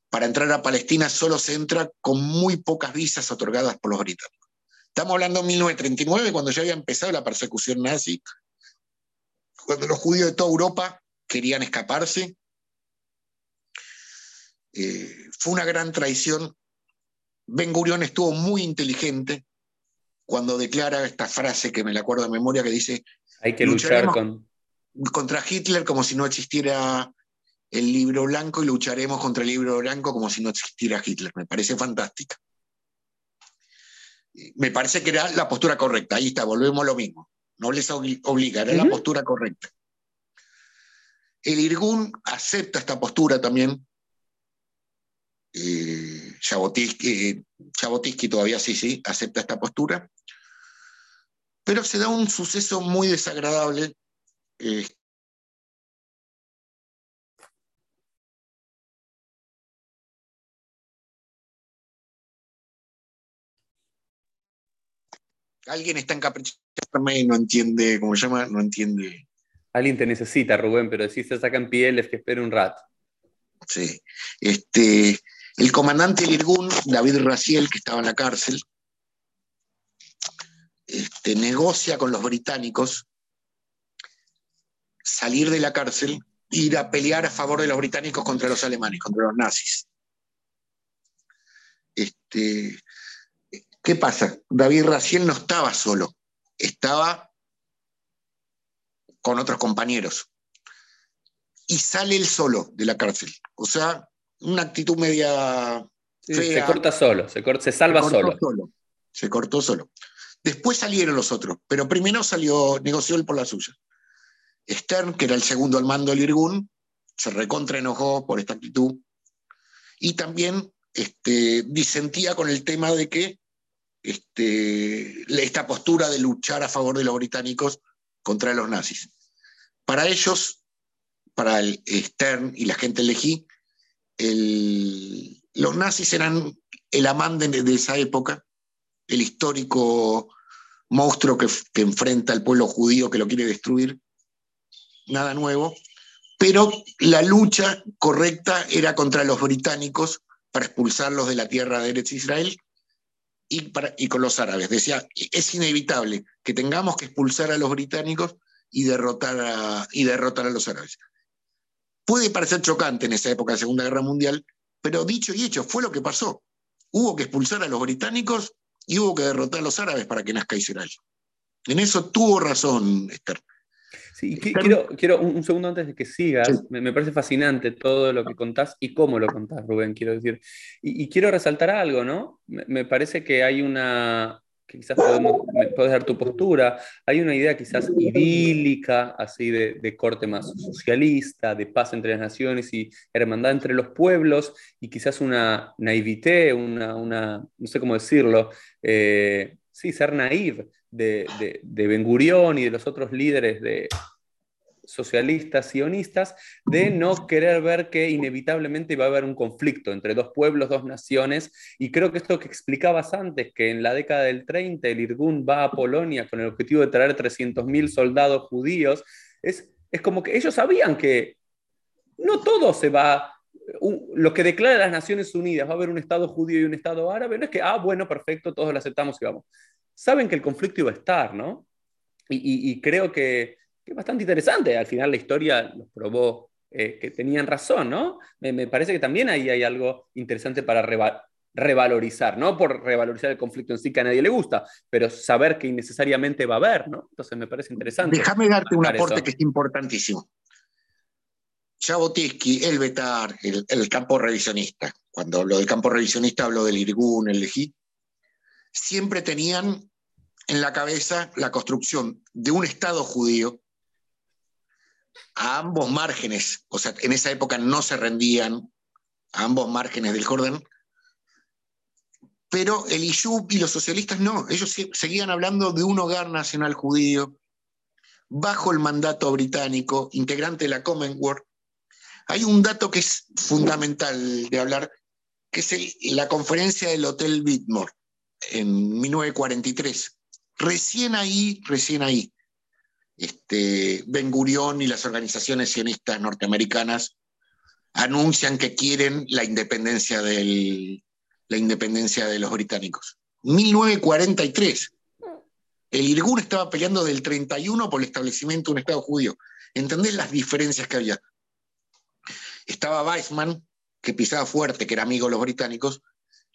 Para entrar a Palestina solo se entra con muy pocas visas otorgadas por los británicos. Estamos hablando de 1939, cuando ya había empezado la persecución nazi, cuando los judíos de toda Europa querían escaparse. Eh, fue una gran traición. Ben Gurión estuvo muy inteligente cuando declara esta frase que me la acuerdo de memoria que dice Hay que luchar con. contra Hitler como si no existiera el libro blanco y lucharemos contra el libro blanco como si no existiera Hitler. Me parece fantástica. Me parece que era la postura correcta. Ahí está, volvemos a lo mismo. No les obli- obliga, era la postura correcta. El Irgun acepta esta postura también. Eh, Jabotinsky todavía sí, sí, acepta esta postura. Pero se da un suceso muy desagradable eh, alguien está encaprichado y no entiende, ¿cómo se llama? No entiende. Alguien te necesita, Rubén, pero si se sacan pieles que espere un rato. Sí. Este, el comandante del Irgun, David Raciel, que estaba en la cárcel, este, negocia con los británicos salir de la cárcel e ir a pelear a favor de los británicos contra los alemanes, contra los nazis. Este, ¿Qué pasa? David Raciel no estaba solo, estaba con otros compañeros. Y sale él solo de la cárcel. O sea, una actitud media Sí, Fea. se corta solo, se, corta- se salva se solo. Se cortó solo. Después salieron los otros, pero primero salió, negoció él por la suya. Stern, que era el segundo al mando del Irgun, se recontra enojó por esta actitud y también este, disentía con el tema de que este, esta postura de luchar a favor de los británicos contra los nazis. Para ellos, para el Stern y la gente elegí, los nazis eran el amante de, esa época, el histórico monstruo que, enfrenta al pueblo judío que lo quiere destruir, nada nuevo, pero la lucha correcta era contra los británicos para expulsarlos de la tierra de Eretz Israel y, con los árabes. Decía, es inevitable que tengamos que expulsar a los británicos y derrotar a los árabes. Puede parecer chocante en esa época de Segunda Guerra Mundial, pero dicho y hecho, fue lo que pasó. Hubo que expulsar a los británicos y hubo que derrotar a los árabes para que nazca Israel. En eso tuvo razón Esther. Sí, quiero, quiero un, segundo antes de que sigas, me, parece fascinante todo lo que contás y cómo lo contás, Rubén, quiero decir. Y, quiero resaltar algo, ¿no? Me, parece que hay una, quizás podemos, puedes dar tu postura, hay una idea quizás idílica, así de, de, corte más socialista, de paz entre las naciones y hermandad entre los pueblos, y quizás una naivité, una, una no sé cómo decirlo, eh, sí, ser naive de, de, Ben Gurión y de los otros líderes de socialistas sionistas de no querer ver que inevitablemente va a haber un conflicto entre dos pueblos, dos naciones, y creo que esto que explicabas antes, que en la década del 30 el Irgun va a Polonia con el objetivo de traer 300.000 soldados judíos, es, es como que ellos sabían que no todo se va lo que declara las Naciones Unidas, va a haber un Estado judío y un Estado árabe, no es que, ah, bueno, perfecto, todos lo aceptamos y vamos saben que el conflicto iba a estar, ¿no? Y, creo que, es bastante interesante. Al final la historia los probó eh, que tenían razón, ¿no? Me, parece que también ahí hay algo interesante para revalorizar, no por revalorizar el conflicto en sí que a nadie le gusta, pero saber que innecesariamente va a haber, ¿no? Entonces me parece interesante. Déjame darte un aporte que es importantísimo. Jabotinsky, el Betar, el, campo revisionista. Cuando hablo del campo revisionista hablo del Irgun, el Lejí, siempre tenían en la cabeza la construcción de un Estado judío a ambos márgenes, o sea, en esa época no se rendían a ambos márgenes del Jordán, pero el Iyub y los socialistas no, ellos seguían hablando de un hogar nacional judío bajo el mandato británico, integrante de la Commonwealth. Hay un dato que es fundamental de hablar, que es la conferencia del Hotel Whitmore en 1943. Recién ahí, recién ahí, este, Ben Gurión y las organizaciones sionistas norteamericanas anuncian que quieren la independencia, del, la independencia de los británicos. 1943. El Irgun estaba peleando del 31 por el establecimiento de un Estado judío. ¿Entendés las diferencias que había? Estaba Weizmann, que pisaba fuerte, que era amigo de los británicos,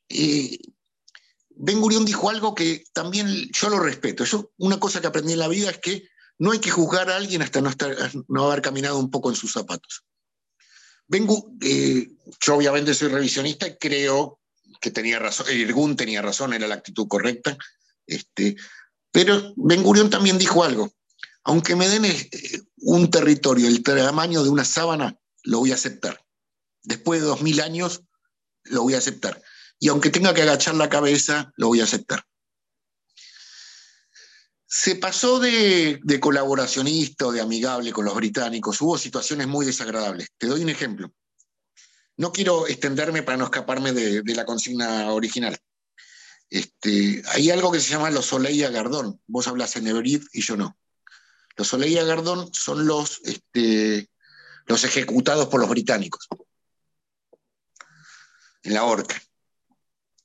y Ben Gurión dijo algo que también yo lo respeto. Yo, una cosa que aprendí en la vida es que no hay que juzgar a alguien hasta no, haber caminado un poco en sus zapatos. Ben, eh, yo obviamente soy revisionista y creo que tenía razón, Irgun tenía razón, era la actitud correcta, este, pero Ben Gurión también dijo algo. Aunque me den eh, un territorio el tamaño de una sábana, lo voy a aceptar. Después de dos mil años, lo voy a aceptar y aunque tenga que agachar la cabeza, lo voy a aceptar. Se pasó de, colaboracionista o de amigable con los británicos, hubo situaciones muy desagradables. Te doy un ejemplo. No quiero extenderme para no escaparme de, la consigna original. Este, hay algo que se llama los Soleil Gardón. Vos hablas en Everid y yo no. Los Soleil Gardón son los, este, los ejecutados por los británicos en la horca.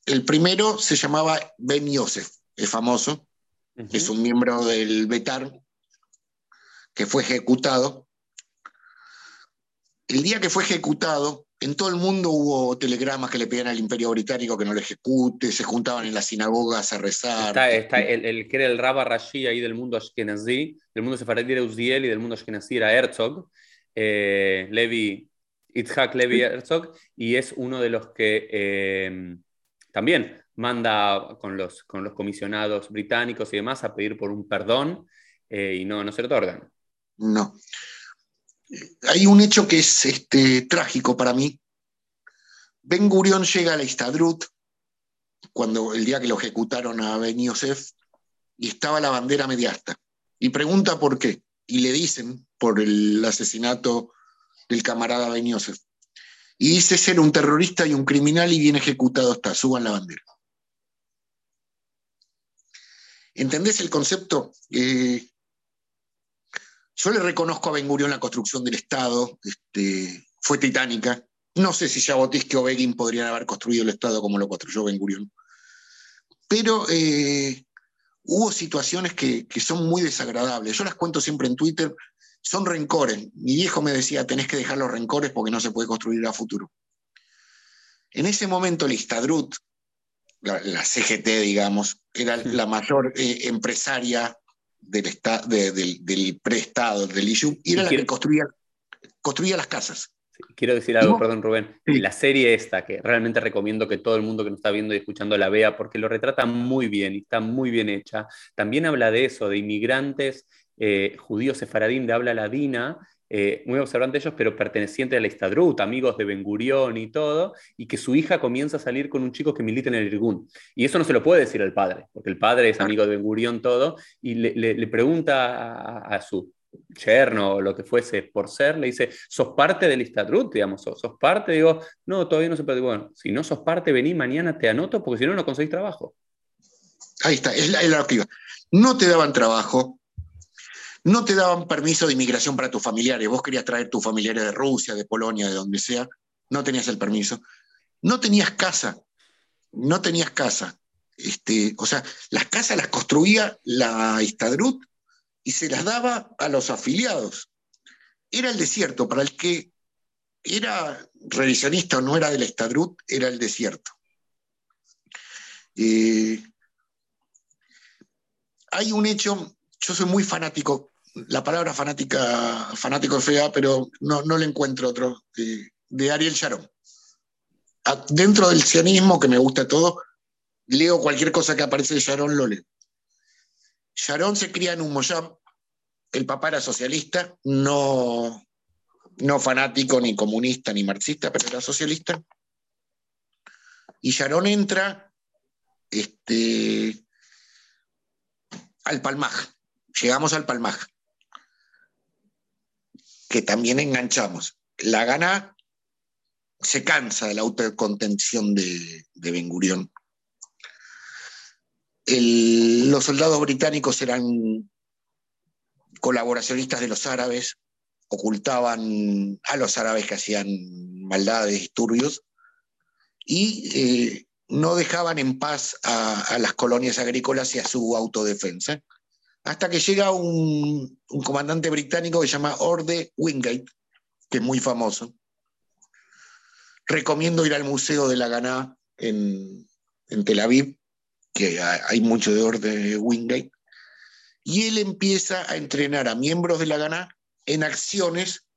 El primero se llamaba Ben Yosef, es famoso, es un miembro del Betar que fue ejecutado. El día que fue ejecutado, en todo el mundo hubo telegramas que le pedían al Imperio Británico que no lo ejecute, se juntaban en las sinagogas a rezar. Está, el, que era el Rabba Rashi ahí del mundo Ashkenazi, del mundo sefaradí era Uzziel y del mundo Ashkenazi era Herzog, eh, Levi, Itzhak Levi Herzog, y es uno de los que eh, también manda con los, con los comisionados británicos y demás a pedir por un perdón eh, y no, no se lo otorgan. No. Hay un hecho que es este, trágico para mí. Ben Gurión llega a la Istadrut cuando el día que lo ejecutaron a Ben Yosef, y estaba la bandera mediasta. Y pregunta por qué. Y le dicen por el asesinato del camarada Ben Yosef. Y dice ser un terrorista y un criminal y bien ejecutado está, suban la bandera. ¿Entendés el concepto? Eh, yo le reconozco a Ben Gurión la construcción del Estado, este, fue titánica. No sé si Jabotinsky o Begin podrían haber construido el Estado como lo construyó Ben Gurión. Pero eh, hubo situaciones que, que, son muy desagradables. Yo las cuento siempre en Twitter. Son rencores. Mi viejo me decía, tenés que dejar los rencores porque no se puede construir a futuro. En ese momento el Istadrut, la, la CGT, digamos, era la mayor eh, empresaria del, del, del preestado, del ISU, y era la que construía, construía las casas. Quiero decir algo, perdón Rubén. Sí. La serie esta, que realmente recomiendo que todo el mundo que nos está viendo y escuchando la vea, porque lo retrata muy bien y está muy bien hecha. También habla de eso, de inmigrantes eh, judíos sefaradín de habla ladina, eh, muy observante ellos, pero perteneciente a la Istadrut, amigos de Ben Gurión y todo, y que su hija comienza a salir con un chico que milita en el Irgun. Y eso no se lo puede decir al padre, porque el padre es amigo de Ben Gurión todo, y le, pregunta a, su yerno o lo que fuese por ser, le dice, ¿sos parte del Istadrut? Digamos, ¿sos, sos parte? Digo, no, todavía no se puede. Bueno, si no sos parte, vení mañana, te anoto, porque si no, no conseguís trabajo. Ahí está, es la, es. No te daban trabajo, no te daban permiso de inmigración para tus familiares. Vos querías traer tus familiares de Rusia, de Polonia, de donde sea, no tenías el permiso. No tenías casa, no tenías casa. Este, o sea, las casas las construía la Istadrut y se las daba a los afiliados. Era el desierto, para el que era revisionista o no era del Estadrut, era el desierto. Eh, hay un hecho, yo soy muy fanático, la palabra fanática, fanático es fea, pero no, no le encuentro otro, eh, de Ariel Sharon. Dentro del sionismo, que me gusta todo, leo cualquier cosa que aparece de Sharon, lo leo. Sharon se cría en un Moyam, el papá era socialista, no, no fanático ni comunista ni marxista, pero era socialista. Y Sharon entra este, al Palmaj. Llegamos al Palmaj, que también enganchamos. La gana se cansa de la autocontención de, de Ben Gurión. Los soldados británicos eran colaboracionistas de los árabes, ocultaban a los árabes que hacían maldades, disturbios, y eh, no dejaban en paz a, las colonias agrícolas y a su autodefensa, hasta que llega un, un comandante británico que se llama Orde Wingate, que es muy famoso. Recomiendo ir al Museo de la Ganá en, Tel Aviv, que hay mucho de Orde Wingate, y él empieza a entrenar a miembros de la Ganá en acciones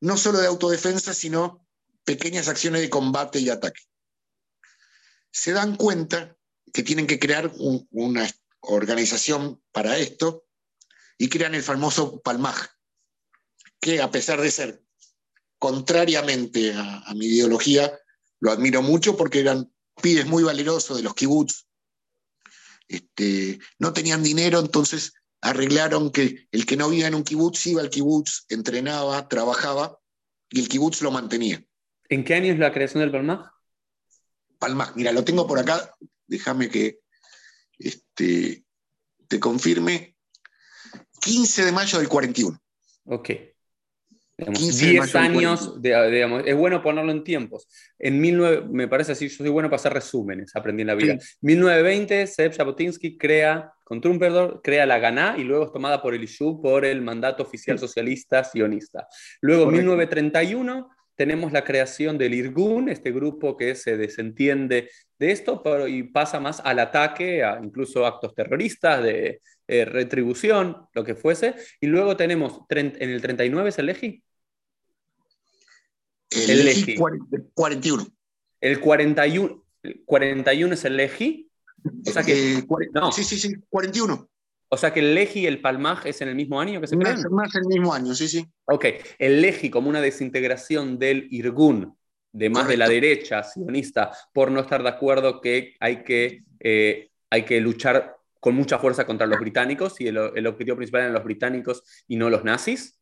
no solo de autodefensa, sino pequeñas acciones de combate y ataque. Se dan cuenta que tienen que crear un, una organización para esto y crean el famoso Palmaj, que a pesar de ser contrariamente a, a mi ideología, lo admiro mucho porque eran pibes muy valerosos de los kibbutz, este, no tenían dinero, entonces arreglaron que el que no vivía en un kibutz iba al kibutz, entrenaba, trabajaba y el kibutz lo mantenía. ¿En qué año es la creación del Palmaj? Palmaj, mira, lo tengo por acá, déjame que este, te confirme. 15 de mayo del 41. Ok. 10 años, de, digamos, es bueno ponerlo en tiempos. En 19, me parece así, yo soy bueno para hacer resúmenes, aprendí en la vida. Sí. 1920, Seb Jabotinsky crea, con Trumpeldor, crea la Ganá y luego es tomada por el ISU por el mandato oficial socialista sionista. Luego, en 1931, tenemos la creación del Irgun, este grupo que se desentiende de esto pero, y pasa más al ataque, a incluso actos terroristas, de eh, retribución, lo que fuese. Y luego tenemos, en el 39 es el EGI. El, el EGI 41. El 41, el 41 es el EGI. O sea que, eh, no. Sí, sí, sí, 41. O sea que el Legi y el Palmaj es en el mismo año que se crean. Más, el mismo año, sí, sí. Ok, el Legi como una desintegración del Irgun de más de la derecha sionista por no estar de acuerdo que hay que, eh, hay que luchar con mucha fuerza contra los británicos y el, el, objetivo principal eran los británicos y no los nazis.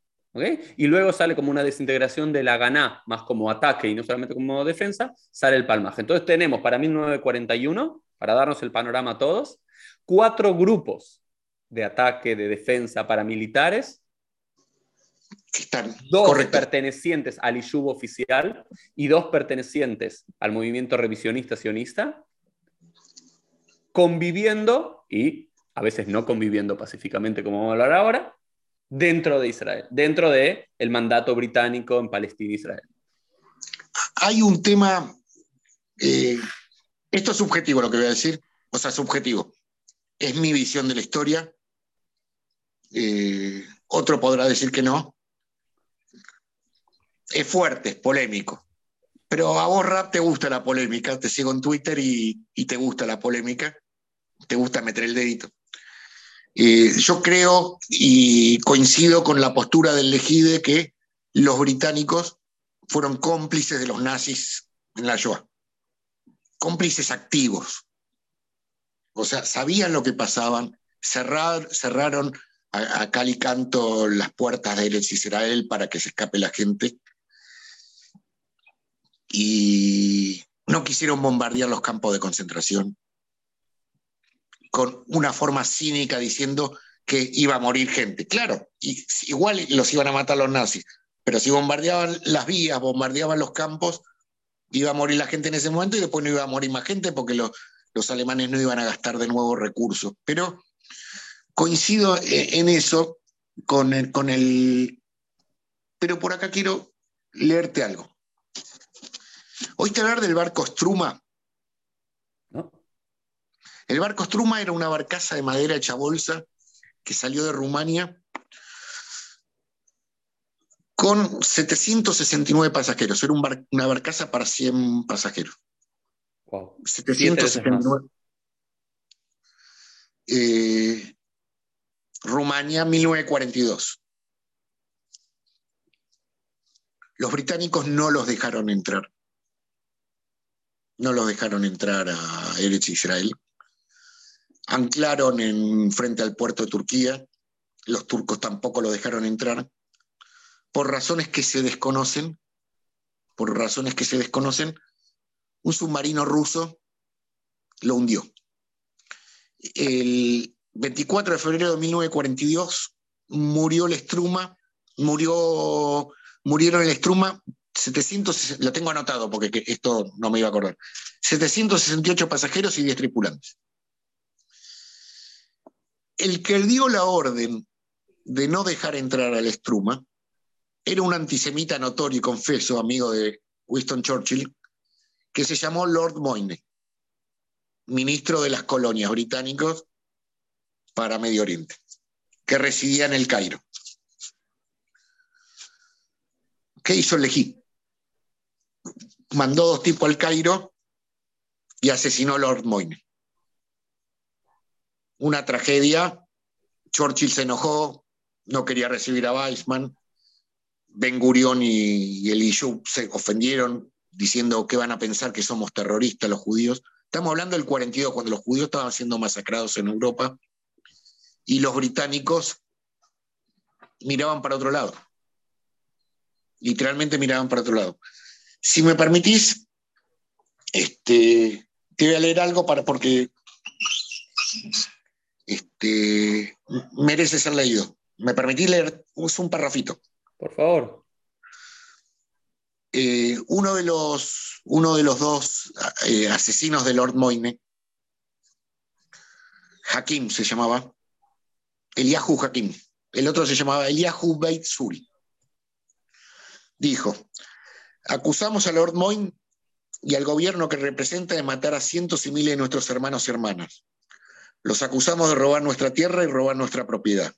Y luego sale como una desintegración de la Ganá, más como ataque y no solamente como defensa, sale el palmaje. Entonces tenemos para 1941, para darnos el panorama a todos, cuatro grupos de ataque, de defensa paramilitares, están dos pertenecientes al Ishub oficial y dos pertenecientes al movimiento revisionista sionista, conviviendo y a veces no conviviendo pacíficamente, como vamos a hablar ahora, dentro de Israel, dentro del el mandato británico en Palestina e Israel. Hay un tema, eh, esto es subjetivo lo que voy a decir, o sea, subjetivo. Es mi visión de la historia. Eh, otro podrá decir que no. Es fuerte, es polémico. Pero a vos, Rap, te gusta la polémica. Te sigo en Twitter y, y te gusta la polémica. Te gusta meter el dedito. Eh, yo creo y coincido con la postura del Legide que los británicos fueron cómplices de los nazis en la Shoah, cómplices activos. O sea, sabían lo que pasaban, cerraron a, cal y canto las puertas de Eretz Israel para que se escape la gente y no quisieron bombardear los campos de concentración con una forma cínica diciendo que iba a morir gente. Claro, igual los iban a matar los nazis, pero si bombardeaban las vías, bombardeaban los campos, iba a morir la gente en ese momento y después no iba a morir más gente porque los alemanes no iban a gastar de nuevo recursos. Pero coincido e, en eso con el, con el... Pero por acá quiero leerte algo. ¿Oíste hablar del barco Struma? El barco Struma era una barcaza de madera hecha bolsa que salió de Rumania con 769 pasajeros. Era una barcaza para 100 pasajeros. Wow. 769. Eh, Rumania, 1942. Los británicos no los dejaron entrar. No los dejaron entrar a Eretz Israel anclaron en, frente al puerto de Turquía, los turcos tampoco lo dejaron entrar, por razones que se desconocen, por razones que se desconocen, un submarino ruso lo hundió. El 24 de febrero de 1942 murió el Struma, murió, murieron el Struma 700, lo tengo anotado porque esto no me iba a acordar, 768 pasajeros y 10 tripulantes. El que dio la orden de no dejar entrar al Struma era un antisemita notorio y confeso, amigo de Winston Churchill, que se llamó Lord Moyne, ministro de las colonias británicos para Medio Oriente, que residía en el Cairo. ¿Qué hizo el Lejí? Mandó dos tipos al Cairo y asesinó a Lord Moyne una tragedia. Churchill se enojó, no quería recibir a Weizmann. Ben Gurion y, el Ishub se ofendieron diciendo que van a pensar que somos terroristas los judíos. Estamos hablando del 42, cuando los judíos estaban siendo masacrados en Europa y los británicos miraban para otro lado. Literalmente miraban para otro lado. Si me permitís, este, te voy a leer algo para, porque este, merece ser leído. ¿Me permitís leer un parrafito? Por favor. Eh, uno, de los, uno de los dos eh, asesinos de Lord Moyne, Hakim se llamaba, Eliahu Hakim, el otro se llamaba Eliahu Beit Suri, dijo, acusamos a Lord Moyne y al gobierno que representa de matar a cientos y miles de nuestros hermanos y hermanas. Los acusamos de robar nuestra tierra y robar nuestra propiedad.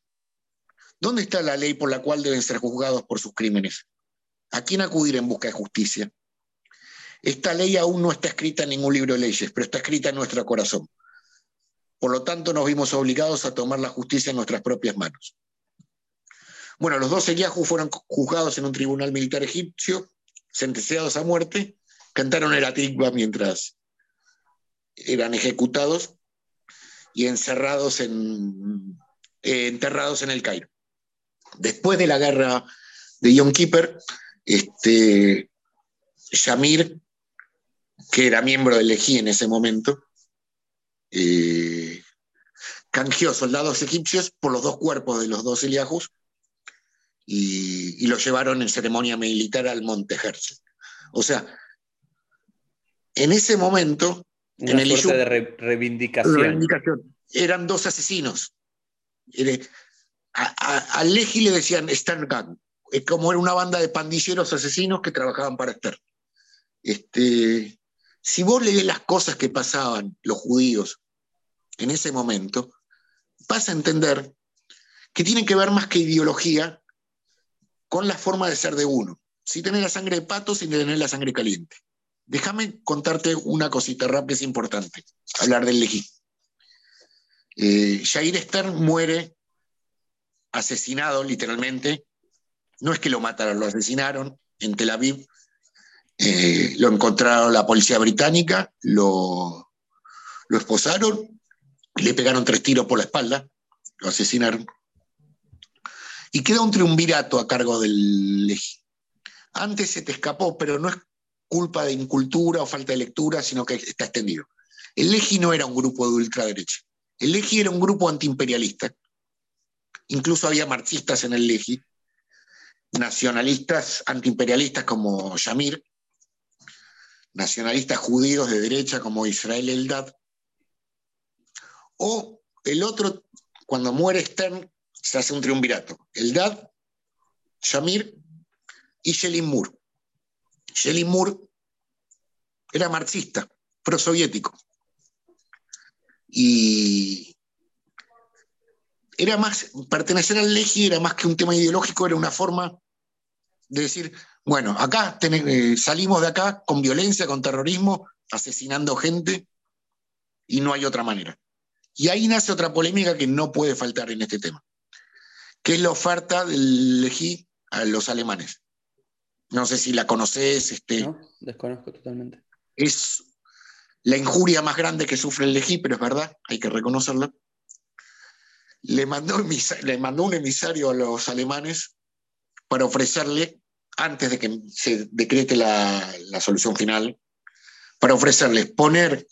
¿Dónde está la ley por la cual deben ser juzgados por sus crímenes? ¿A quién acudir en busca de justicia? Esta ley aún no está escrita en ningún libro de leyes, pero está escrita en nuestro corazón. Por lo tanto, nos vimos obligados a tomar la justicia en nuestras propias manos. Bueno, los dos Eliyahu fueron juzgados en un tribunal militar egipcio, sentenciados a muerte, cantaron el Atikva mientras eran ejecutados y encerrados en, eh, enterrados en el Cairo. Después de la guerra de Yom Kippur, este, Shamir, que era miembro del Ejí en ese momento, eh, canjeó soldados egipcios por los dos cuerpos de los dos Eliajus y, y los llevaron en ceremonia militar al Monte Herzl. O sea, en ese momento, Una en el suerte de re- reivindicación. reivindicación, eran dos asesinos. A, a- a Leji le decían Stern Gang, es como era una banda de pandilleros asesinos que trabajaban para Stern. Este, si vos lees las cosas que pasaban los judíos en ese momento, vas a entender que tienen que ver más que ideología con la forma de ser de uno. Si tenés la sangre de pato, sin tener la sangre caliente. Déjame contarte una cosita rápida es importante, hablar del Lejí. Eh, Jair Stern muere asesinado literalmente. No es que lo mataron, lo asesinaron en Tel Aviv. Eh, lo encontraron la policía británica, lo esposaron, le pegaron tres tiros por la espalda, lo asesinaron. Y queda un triunvirato a cargo del Lejí. Antes se te escapó, pero no es culpa de incultura o falta de lectura, sino que está extendido. El Lejí no era un grupo de ultraderecha. El Lejí era un grupo antiimperialista. Incluso había marxistas en el Lejí, nacionalistas antiimperialistas como Shamir, nacionalistas judíos de derecha como Israel Eldad. O el otro, cuando muere Stern, se hace un triunvirato. Eldad, Shamir y Shelly Moore. Shelly Moore era marxista, prosoviético. Y era más, pertenecer al Leji era más que un tema ideológico, era una forma de decir, bueno, acá eh, salimos de acá con violencia, con terrorismo, asesinando gente, y no hay otra manera. Y ahí nace otra polémica que no puede faltar en este tema, que es la oferta del Leji a los alemanes. No sé si la conoces, este, ¿no? Desconozco totalmente. es la injuria más grande que sufre el Lejí, pero es verdad, hay que reconocerlo. Le mandó, le mandó un emisario a los alemanes para ofrecerle, antes de que se decrete la, la solución final, para ofrecerles poner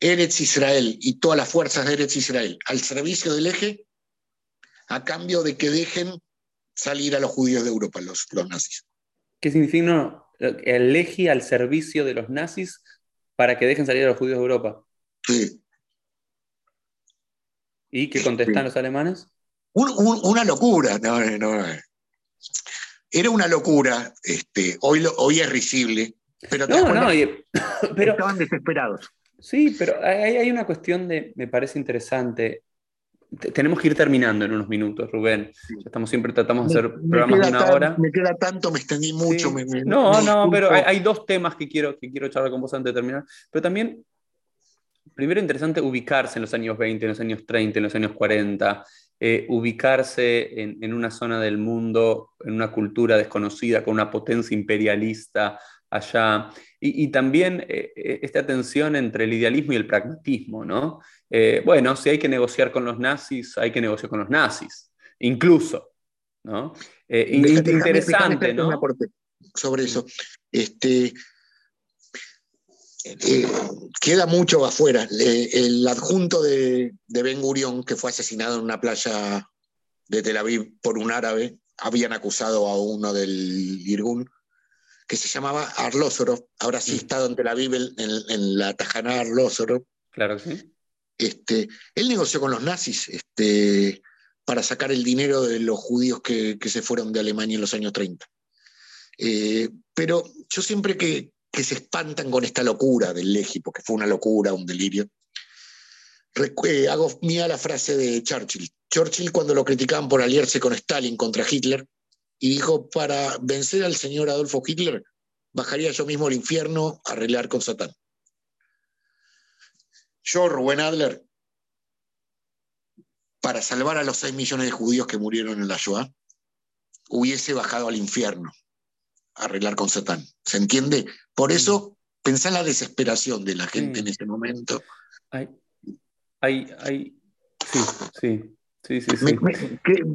Eretz Israel y todas las fuerzas de Eretz Israel al servicio del eje a cambio de que dejen salir a los judíos de Europa, los, los nazis. ¿Qué significa el Leji al servicio de los nazis para que dejen salir a los judíos de Europa? Sí. ¿Y qué contestan los alemanes? Un- un- una locura, no, no. Era una locura, este, hoy, lo- hoy es risible, pero No, no, y- pero estaban desesperados. Sí, pero hay, hay una cuestión de, me parece interesante. Te- Tenemos que ir terminando en unos minutos, Rubén. Ya estamos siempre tratamos de hacer Me- me programas de una tan- hora. Me queda tanto, me extendí mucho. Sí. me- No, no, pero hay, hay dos temas que quiero, que quiero charlar con vos antes de terminar. Pero también, primero interesante ubicarse en los años 20, en los años 30, en los años 40, eh, ubicarse en, en una zona del mundo, en una cultura desconocida, con una potencia imperialista allá. Y, y también eh, eh, esta tensión entre el idealismo y el pragmatismo, ¿no? Eh, bueno, si hay que negociar con los nazis, hay que negociar con los nazis, incluso, ¿no? Eh, Déjame- interesante, déjame un ¿no? aporte sobre eso. Este, eh, queda mucho afuera. Le- el adjunto de, de Ben Gurión, que fue asesinado en una playa de Tel Aviv por un árabe, habían acusado a uno del Irgun, que se llamaba Arlósorov. Ahora sí Mm. estado en Tel Aviv, en, en- la Tajana Arlósorov. Claro que sí. Este, él negoció con los nazis este, para sacar el dinero de los judíos que, que se fueron de Alemania en los años 30. Eh, pero yo siempre que, que se espantan con esta locura del Legi, porque fue una locura, un delirio, eh, hago mía la frase de Churchill. Churchill cuando lo criticaban por aliarse con Stalin contra Hitler, y dijo, para vencer al señor Adolfo Hitler, bajaría yo mismo al infierno a arreglar con Satán. Yo, Rubén Adler, para salvar a los 6 millones de judíos que murieron en la Shoah, hubiese bajado al infierno arreglar con Satán. ¿Se entiende? Por eso pensá en la desesperación de la gente en ese momento. Hay, hay, hay, sí, sí. Sí, sí, sí.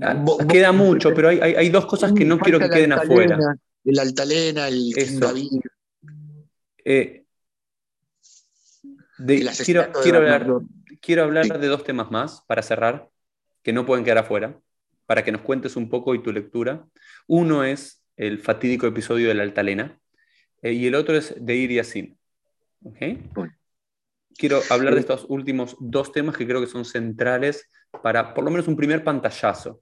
Ah, queda mucho, pero hay, hay, dos cosas que no quiero que queden afuera. El Altalena, el David. Eh, quiero, quiero, hablar, quiero hablar de dos temas más para cerrar, que no pueden quedar afuera, para que nos cuentes un poco y tu lectura. Uno es el fatídico episodio de la Altalena eh, y el otro es de Ir y Asim. Quiero hablar de estos últimos dos temas que creo que son centrales para por lo menos un primer pantallazo.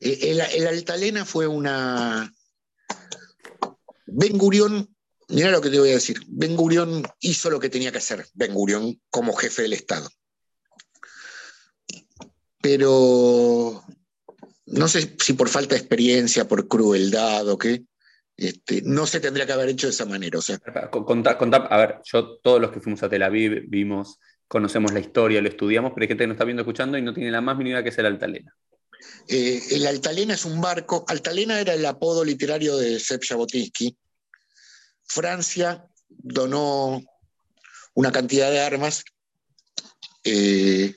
El, el Altalena fue una... Ben Gurión, mira lo que te voy a decir, Ben Gurión hizo lo que tenía que hacer, Ben Gurión como jefe del Estado. Pero no sé si por falta de experiencia, por crueldad o qué, este, no se tendría que haber hecho de esa manera. O sea. a ver, yo, todos los que fuimos a Tel Aviv vimos, conocemos la historia, lo estudiamos, pero hay gente que nos está viendo, escuchando y no tiene la más mínima que es el Altalena. Eh, el Altalena es un barco. Altalena era el apodo literario de Sepp Jabotinsky. Francia donó una cantidad de armas eh,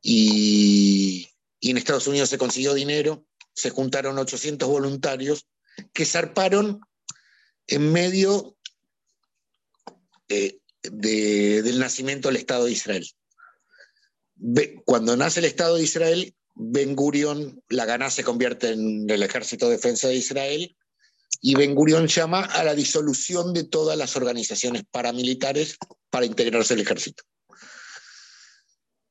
y y en Estados Unidos se consiguió dinero, se juntaron 800 voluntarios que zarparon en medio eh, del nacimiento del Estado de Israel. Cuando nace el Estado de Israel, Ben Gurion, la gana se convierte en el Ejército de Defensa de Israel, y Ben Gurion llama a la disolución de todas las organizaciones paramilitares para integrarse al ejército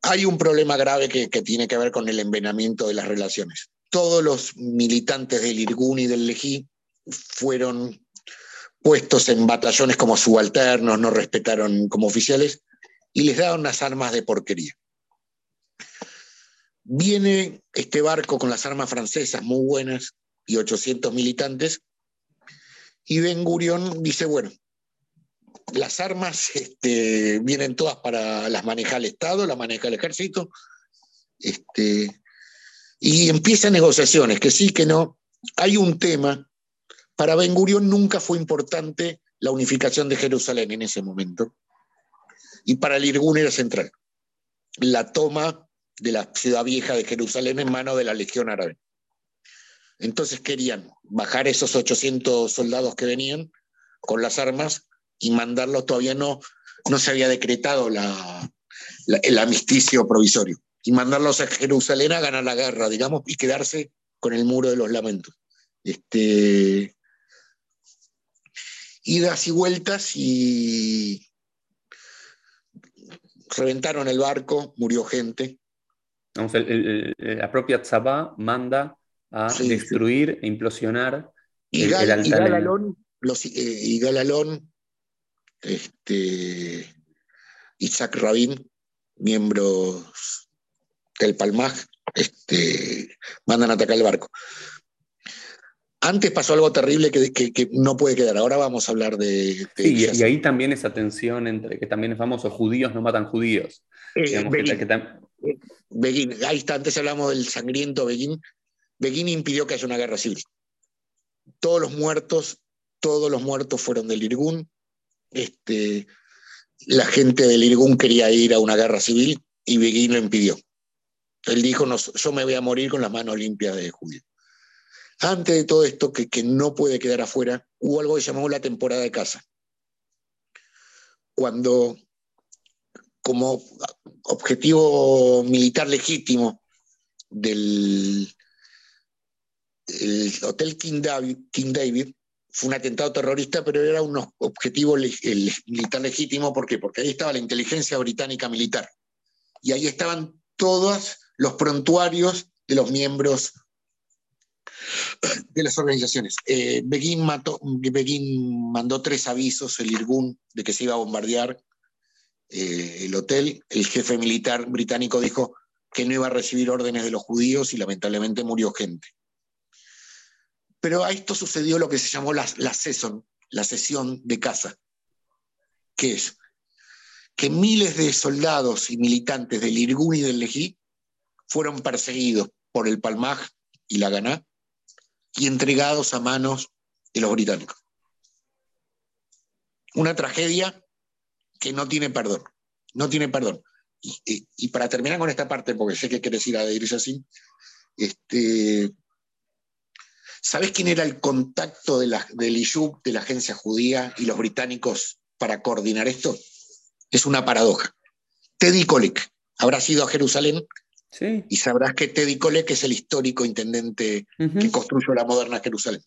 hay un problema grave que, tiene que ver con el envenenamiento de las relaciones. Todos los militantes del Irgun y del Lejí fueron puestos en batallones como subalternos, no respetaron como oficiales y les daban unas armas de porquería. Viene este barco con las armas francesas muy buenas y 800 militantes y Ben Gurion dice, bueno, las armas este, vienen todas para las maneja el Estado, las maneja el ejército, este, y empiezan negociaciones, que sí, que no. Hay un tema, para Ben Gurión nunca fue importante la unificación de Jerusalén en ese momento, y para el Irgun era central, la toma de la ciudad vieja de Jerusalén en manos de la Legión Árabe. Entonces querían bajar esos 800 soldados que venían con las armas y mandarlo todavía no, no se había decretado el amisticio provisorio. Y mandarlos a Jerusalén a ganar la guerra, digamos, y quedarse con el muro de los lamentos. Este, idas y vueltas y reventaron el barco, murió gente. la propia Tzabá manda a destruir e implosionar y, el, y Galalón, los, eh, y Galalón este, Isaac Rabin, miembros del Palmaj, este, mandan a atacar el barco. Antes pasó algo terrible que, no puede quedar. Ahora vamos a hablar de. sí, y, ahí también esa tensión entre que también es famoso: judíos no matan judíos. Eh, eh, ahí está, antes hablamos del sangriento Begin. Begin impidió que haya una guerra civil. Todos los muertos, todos los muertos fueron del Irgun, este, la gente del Irgun quería ir a una guerra civil y Beguín lo impidió. Él dijo, no, yo me voy a morir con las manos limpias de judío. Antes de todo esto, que, que no puede quedar afuera, hubo algo que llamamos la temporada de caza. Cuando, como objetivo militar legítimo del Hotel King David fue un atentado terrorista, pero era un objetivo militar legítimo. ¿Por qué? Porque ahí estaba la inteligencia británica militar. Y ahí estaban todos los prontuarios de los miembros de las organizaciones. Eh, Begin, mandó tres avisos, el Irgun, de que se iba a bombardear eh, el hotel. El jefe militar británico dijo que no iba a recibir órdenes de los judíos y lamentablemente murió gente. Pero a esto sucedió lo que se llamó la, la la sesión de caza, que es que miles de soldados y militantes del Irgun y del Lejí fueron perseguidos por el Palmaj y la Ganá y entregados a manos de los británicos. Una tragedia que no tiene perdón, no tiene perdón. Y, para terminar con esta parte, porque sé que quieres ir a decir así, este, ¿sabes quién era el contacto de la, del ISUB, de la agencia judía y los británicos para coordinar esto? Es una paradoja. Teddy Kollek habrá ido a Jerusalén y sabrás que Teddy Kollek es el histórico intendente que construyó la moderna Jerusalén.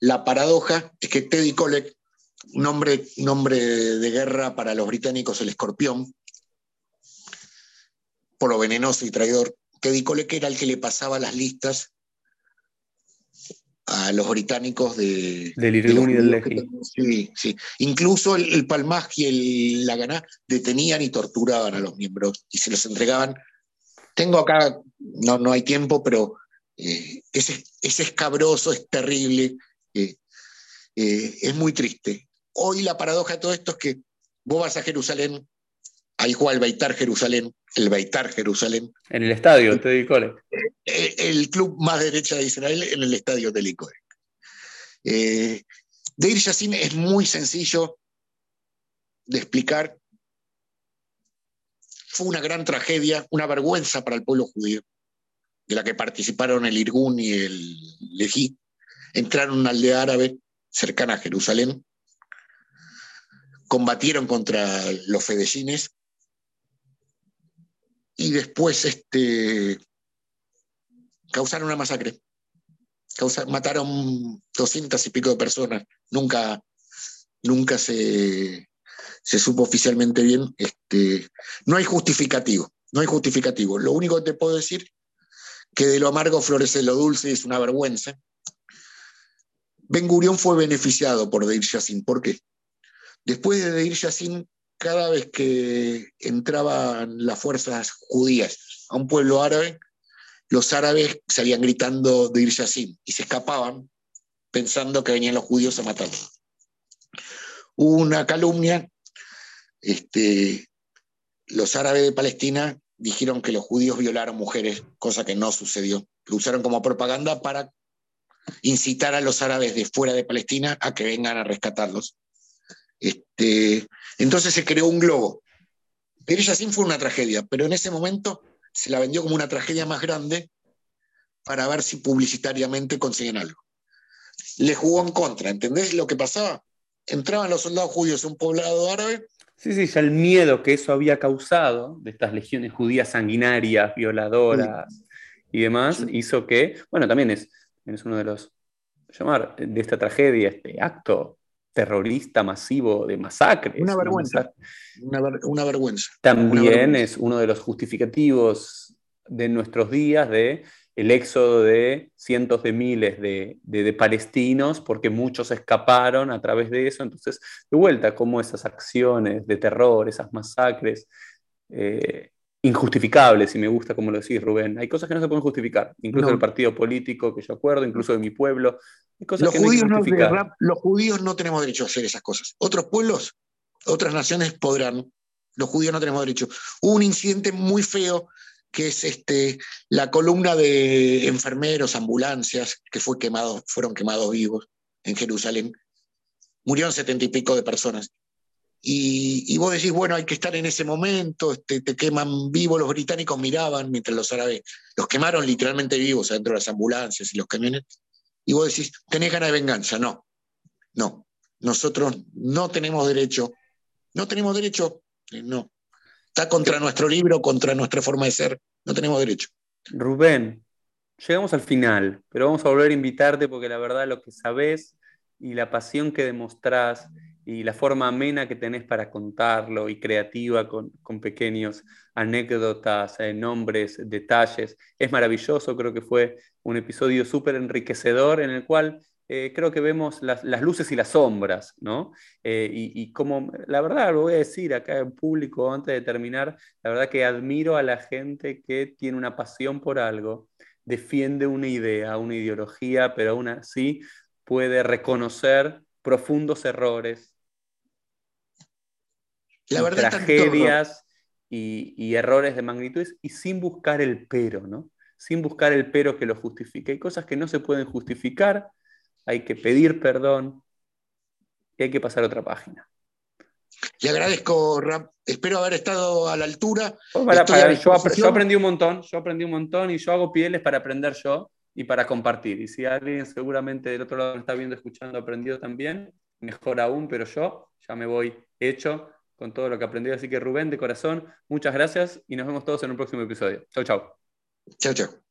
La paradoja es que Teddy Kollek, nombre, nombre de guerra para los británicos, el escorpión, por lo venenoso y traidor, Teddy Kollek era el que le pasaba las listas a los británicos de, del Irgun y del Leji. Sí, sí. Incluso el, el Palmaj y el Laganá detenían y torturaban a los miembros y se los entregaban. Tengo acá, no, no hay tiempo, pero eh, es, escabroso, es terrible, eh, eh, es muy triste. Hoy la paradoja de todo esto es que vos vas a Jerusalén, ahí juega el Beitar Jerusalén, el Beitar Jerusalén. En el estadio, te digo. El, club más derecha de Israel en el estadio de Eh, Deir Yassin es muy sencillo de explicar. Fue una gran tragedia, una vergüenza para el pueblo judío, de la que participaron el Irgun y el Lejí. Entraron a una aldea árabe cercana a Jerusalén, combatieron contra los fedellines y después este, causaron una masacre. mataron doscientas y pico de personas. Nunca, nunca se, se supo oficialmente bien. Este, no hay justificativo, no hay justificativo. Lo único que te puedo decir que de lo amargo florece lo dulce y es una vergüenza. Ben Gurión fue beneficiado por Deir Yassin. ¿Por qué? Después de Deir Yassin cada vez que entraban las fuerzas judías a un pueblo árabe, los árabes salían gritando de Ir y se escapaban pensando que venían los judíos a matarlos. Hubo una calumnia, este, los árabes de Palestina dijeron que los judíos violaron mujeres, cosa que no sucedió. Lo usaron como propaganda para incitar a los árabes de fuera de Palestina a que vengan a rescatarlos. Este, entonces se creó un globo. Pero Yassin fue una tragedia, pero en ese momento se la vendió como una tragedia más grande para ver si publicitariamente consiguen algo. Le jugó en contra, ¿entendés lo que pasaba? Entraban los soldados judíos en un poblado árabe. Sí, sí, ya el miedo que eso había causado de estas legiones judías sanguinarias, violadoras y demás, hizo que, bueno, también es, es uno de los, llamar, de esta tragedia, este acto terrorista masivo de masacres. Una vergüenza. Una, vergüenza. También es uno de los justificativos de nuestros días de el éxodo de cientos de miles de, palestinos, porque muchos escaparon a través de eso. Entonces, de vuelta, cómo esas acciones de terror, esas masacres, eh, injustificables, y me gusta como lo decís, Rubén. Hay cosas que no se pueden justificar, incluso del partido político que yo acuerdo, incluso de mi pueblo. los, judíos no, los judíos no tenemos derecho a hacer esas cosas. Otros pueblos, otras naciones podrán. Los judíos no tenemos derecho. Hubo un incidente muy feo que es este, la columna de enfermeros, ambulancias, que fue fueron quemados vivos en Jerusalén. Murieron setenta y pico de personas. Y, vos decís, bueno, hay que estar en ese momento, este, te queman vivos, los británicos miraban mientras los árabes los quemaron literalmente vivos adentro de las ambulancias y los camiones, y vos decís, tenés ganas de venganza, no, no, nosotros no tenemos derecho, no tenemos derecho, eh, no, está contra nuestro libro, contra nuestra forma de ser, no tenemos derecho. Rubén, llegamos al final, pero vamos a volver a invitarte porque la verdad lo que sabés y la pasión que demostrás y la forma amena que tenés para contarlo y creativa con, con pequeños anécdotas, eh, nombres, detalles. Es maravilloso, creo que fue un episodio súper enriquecedor en el cual eh, creo que vemos las, las, luces y las sombras, ¿no? Eh, y, y, como, la verdad, lo voy a decir acá en público antes de terminar, la verdad que admiro a la gente que tiene una pasión por algo, defiende una idea, una ideología, pero aún así puede reconocer profundos errores, la verdad tragedias y, errores de magnitudes y sin buscar el pero, ¿no? Sin buscar el pero que lo justifique. Hay cosas que no se pueden justificar, hay que pedir perdón y hay que pasar a otra página. Le agradezco, Rap. Espero haber estado a la altura. yo, aprendí un montón, yo aprendí un montón y yo hago pieles para aprender yo y para compartir. Y si alguien seguramente del otro lado me está viendo, escuchando, aprendido también, mejor aún, pero yo ya me voy hecho con todo lo que aprendí. Así que Rubén, de corazón, muchas gracias y nos vemos todos en un próximo episodio. Chau, chau. Chau, chau.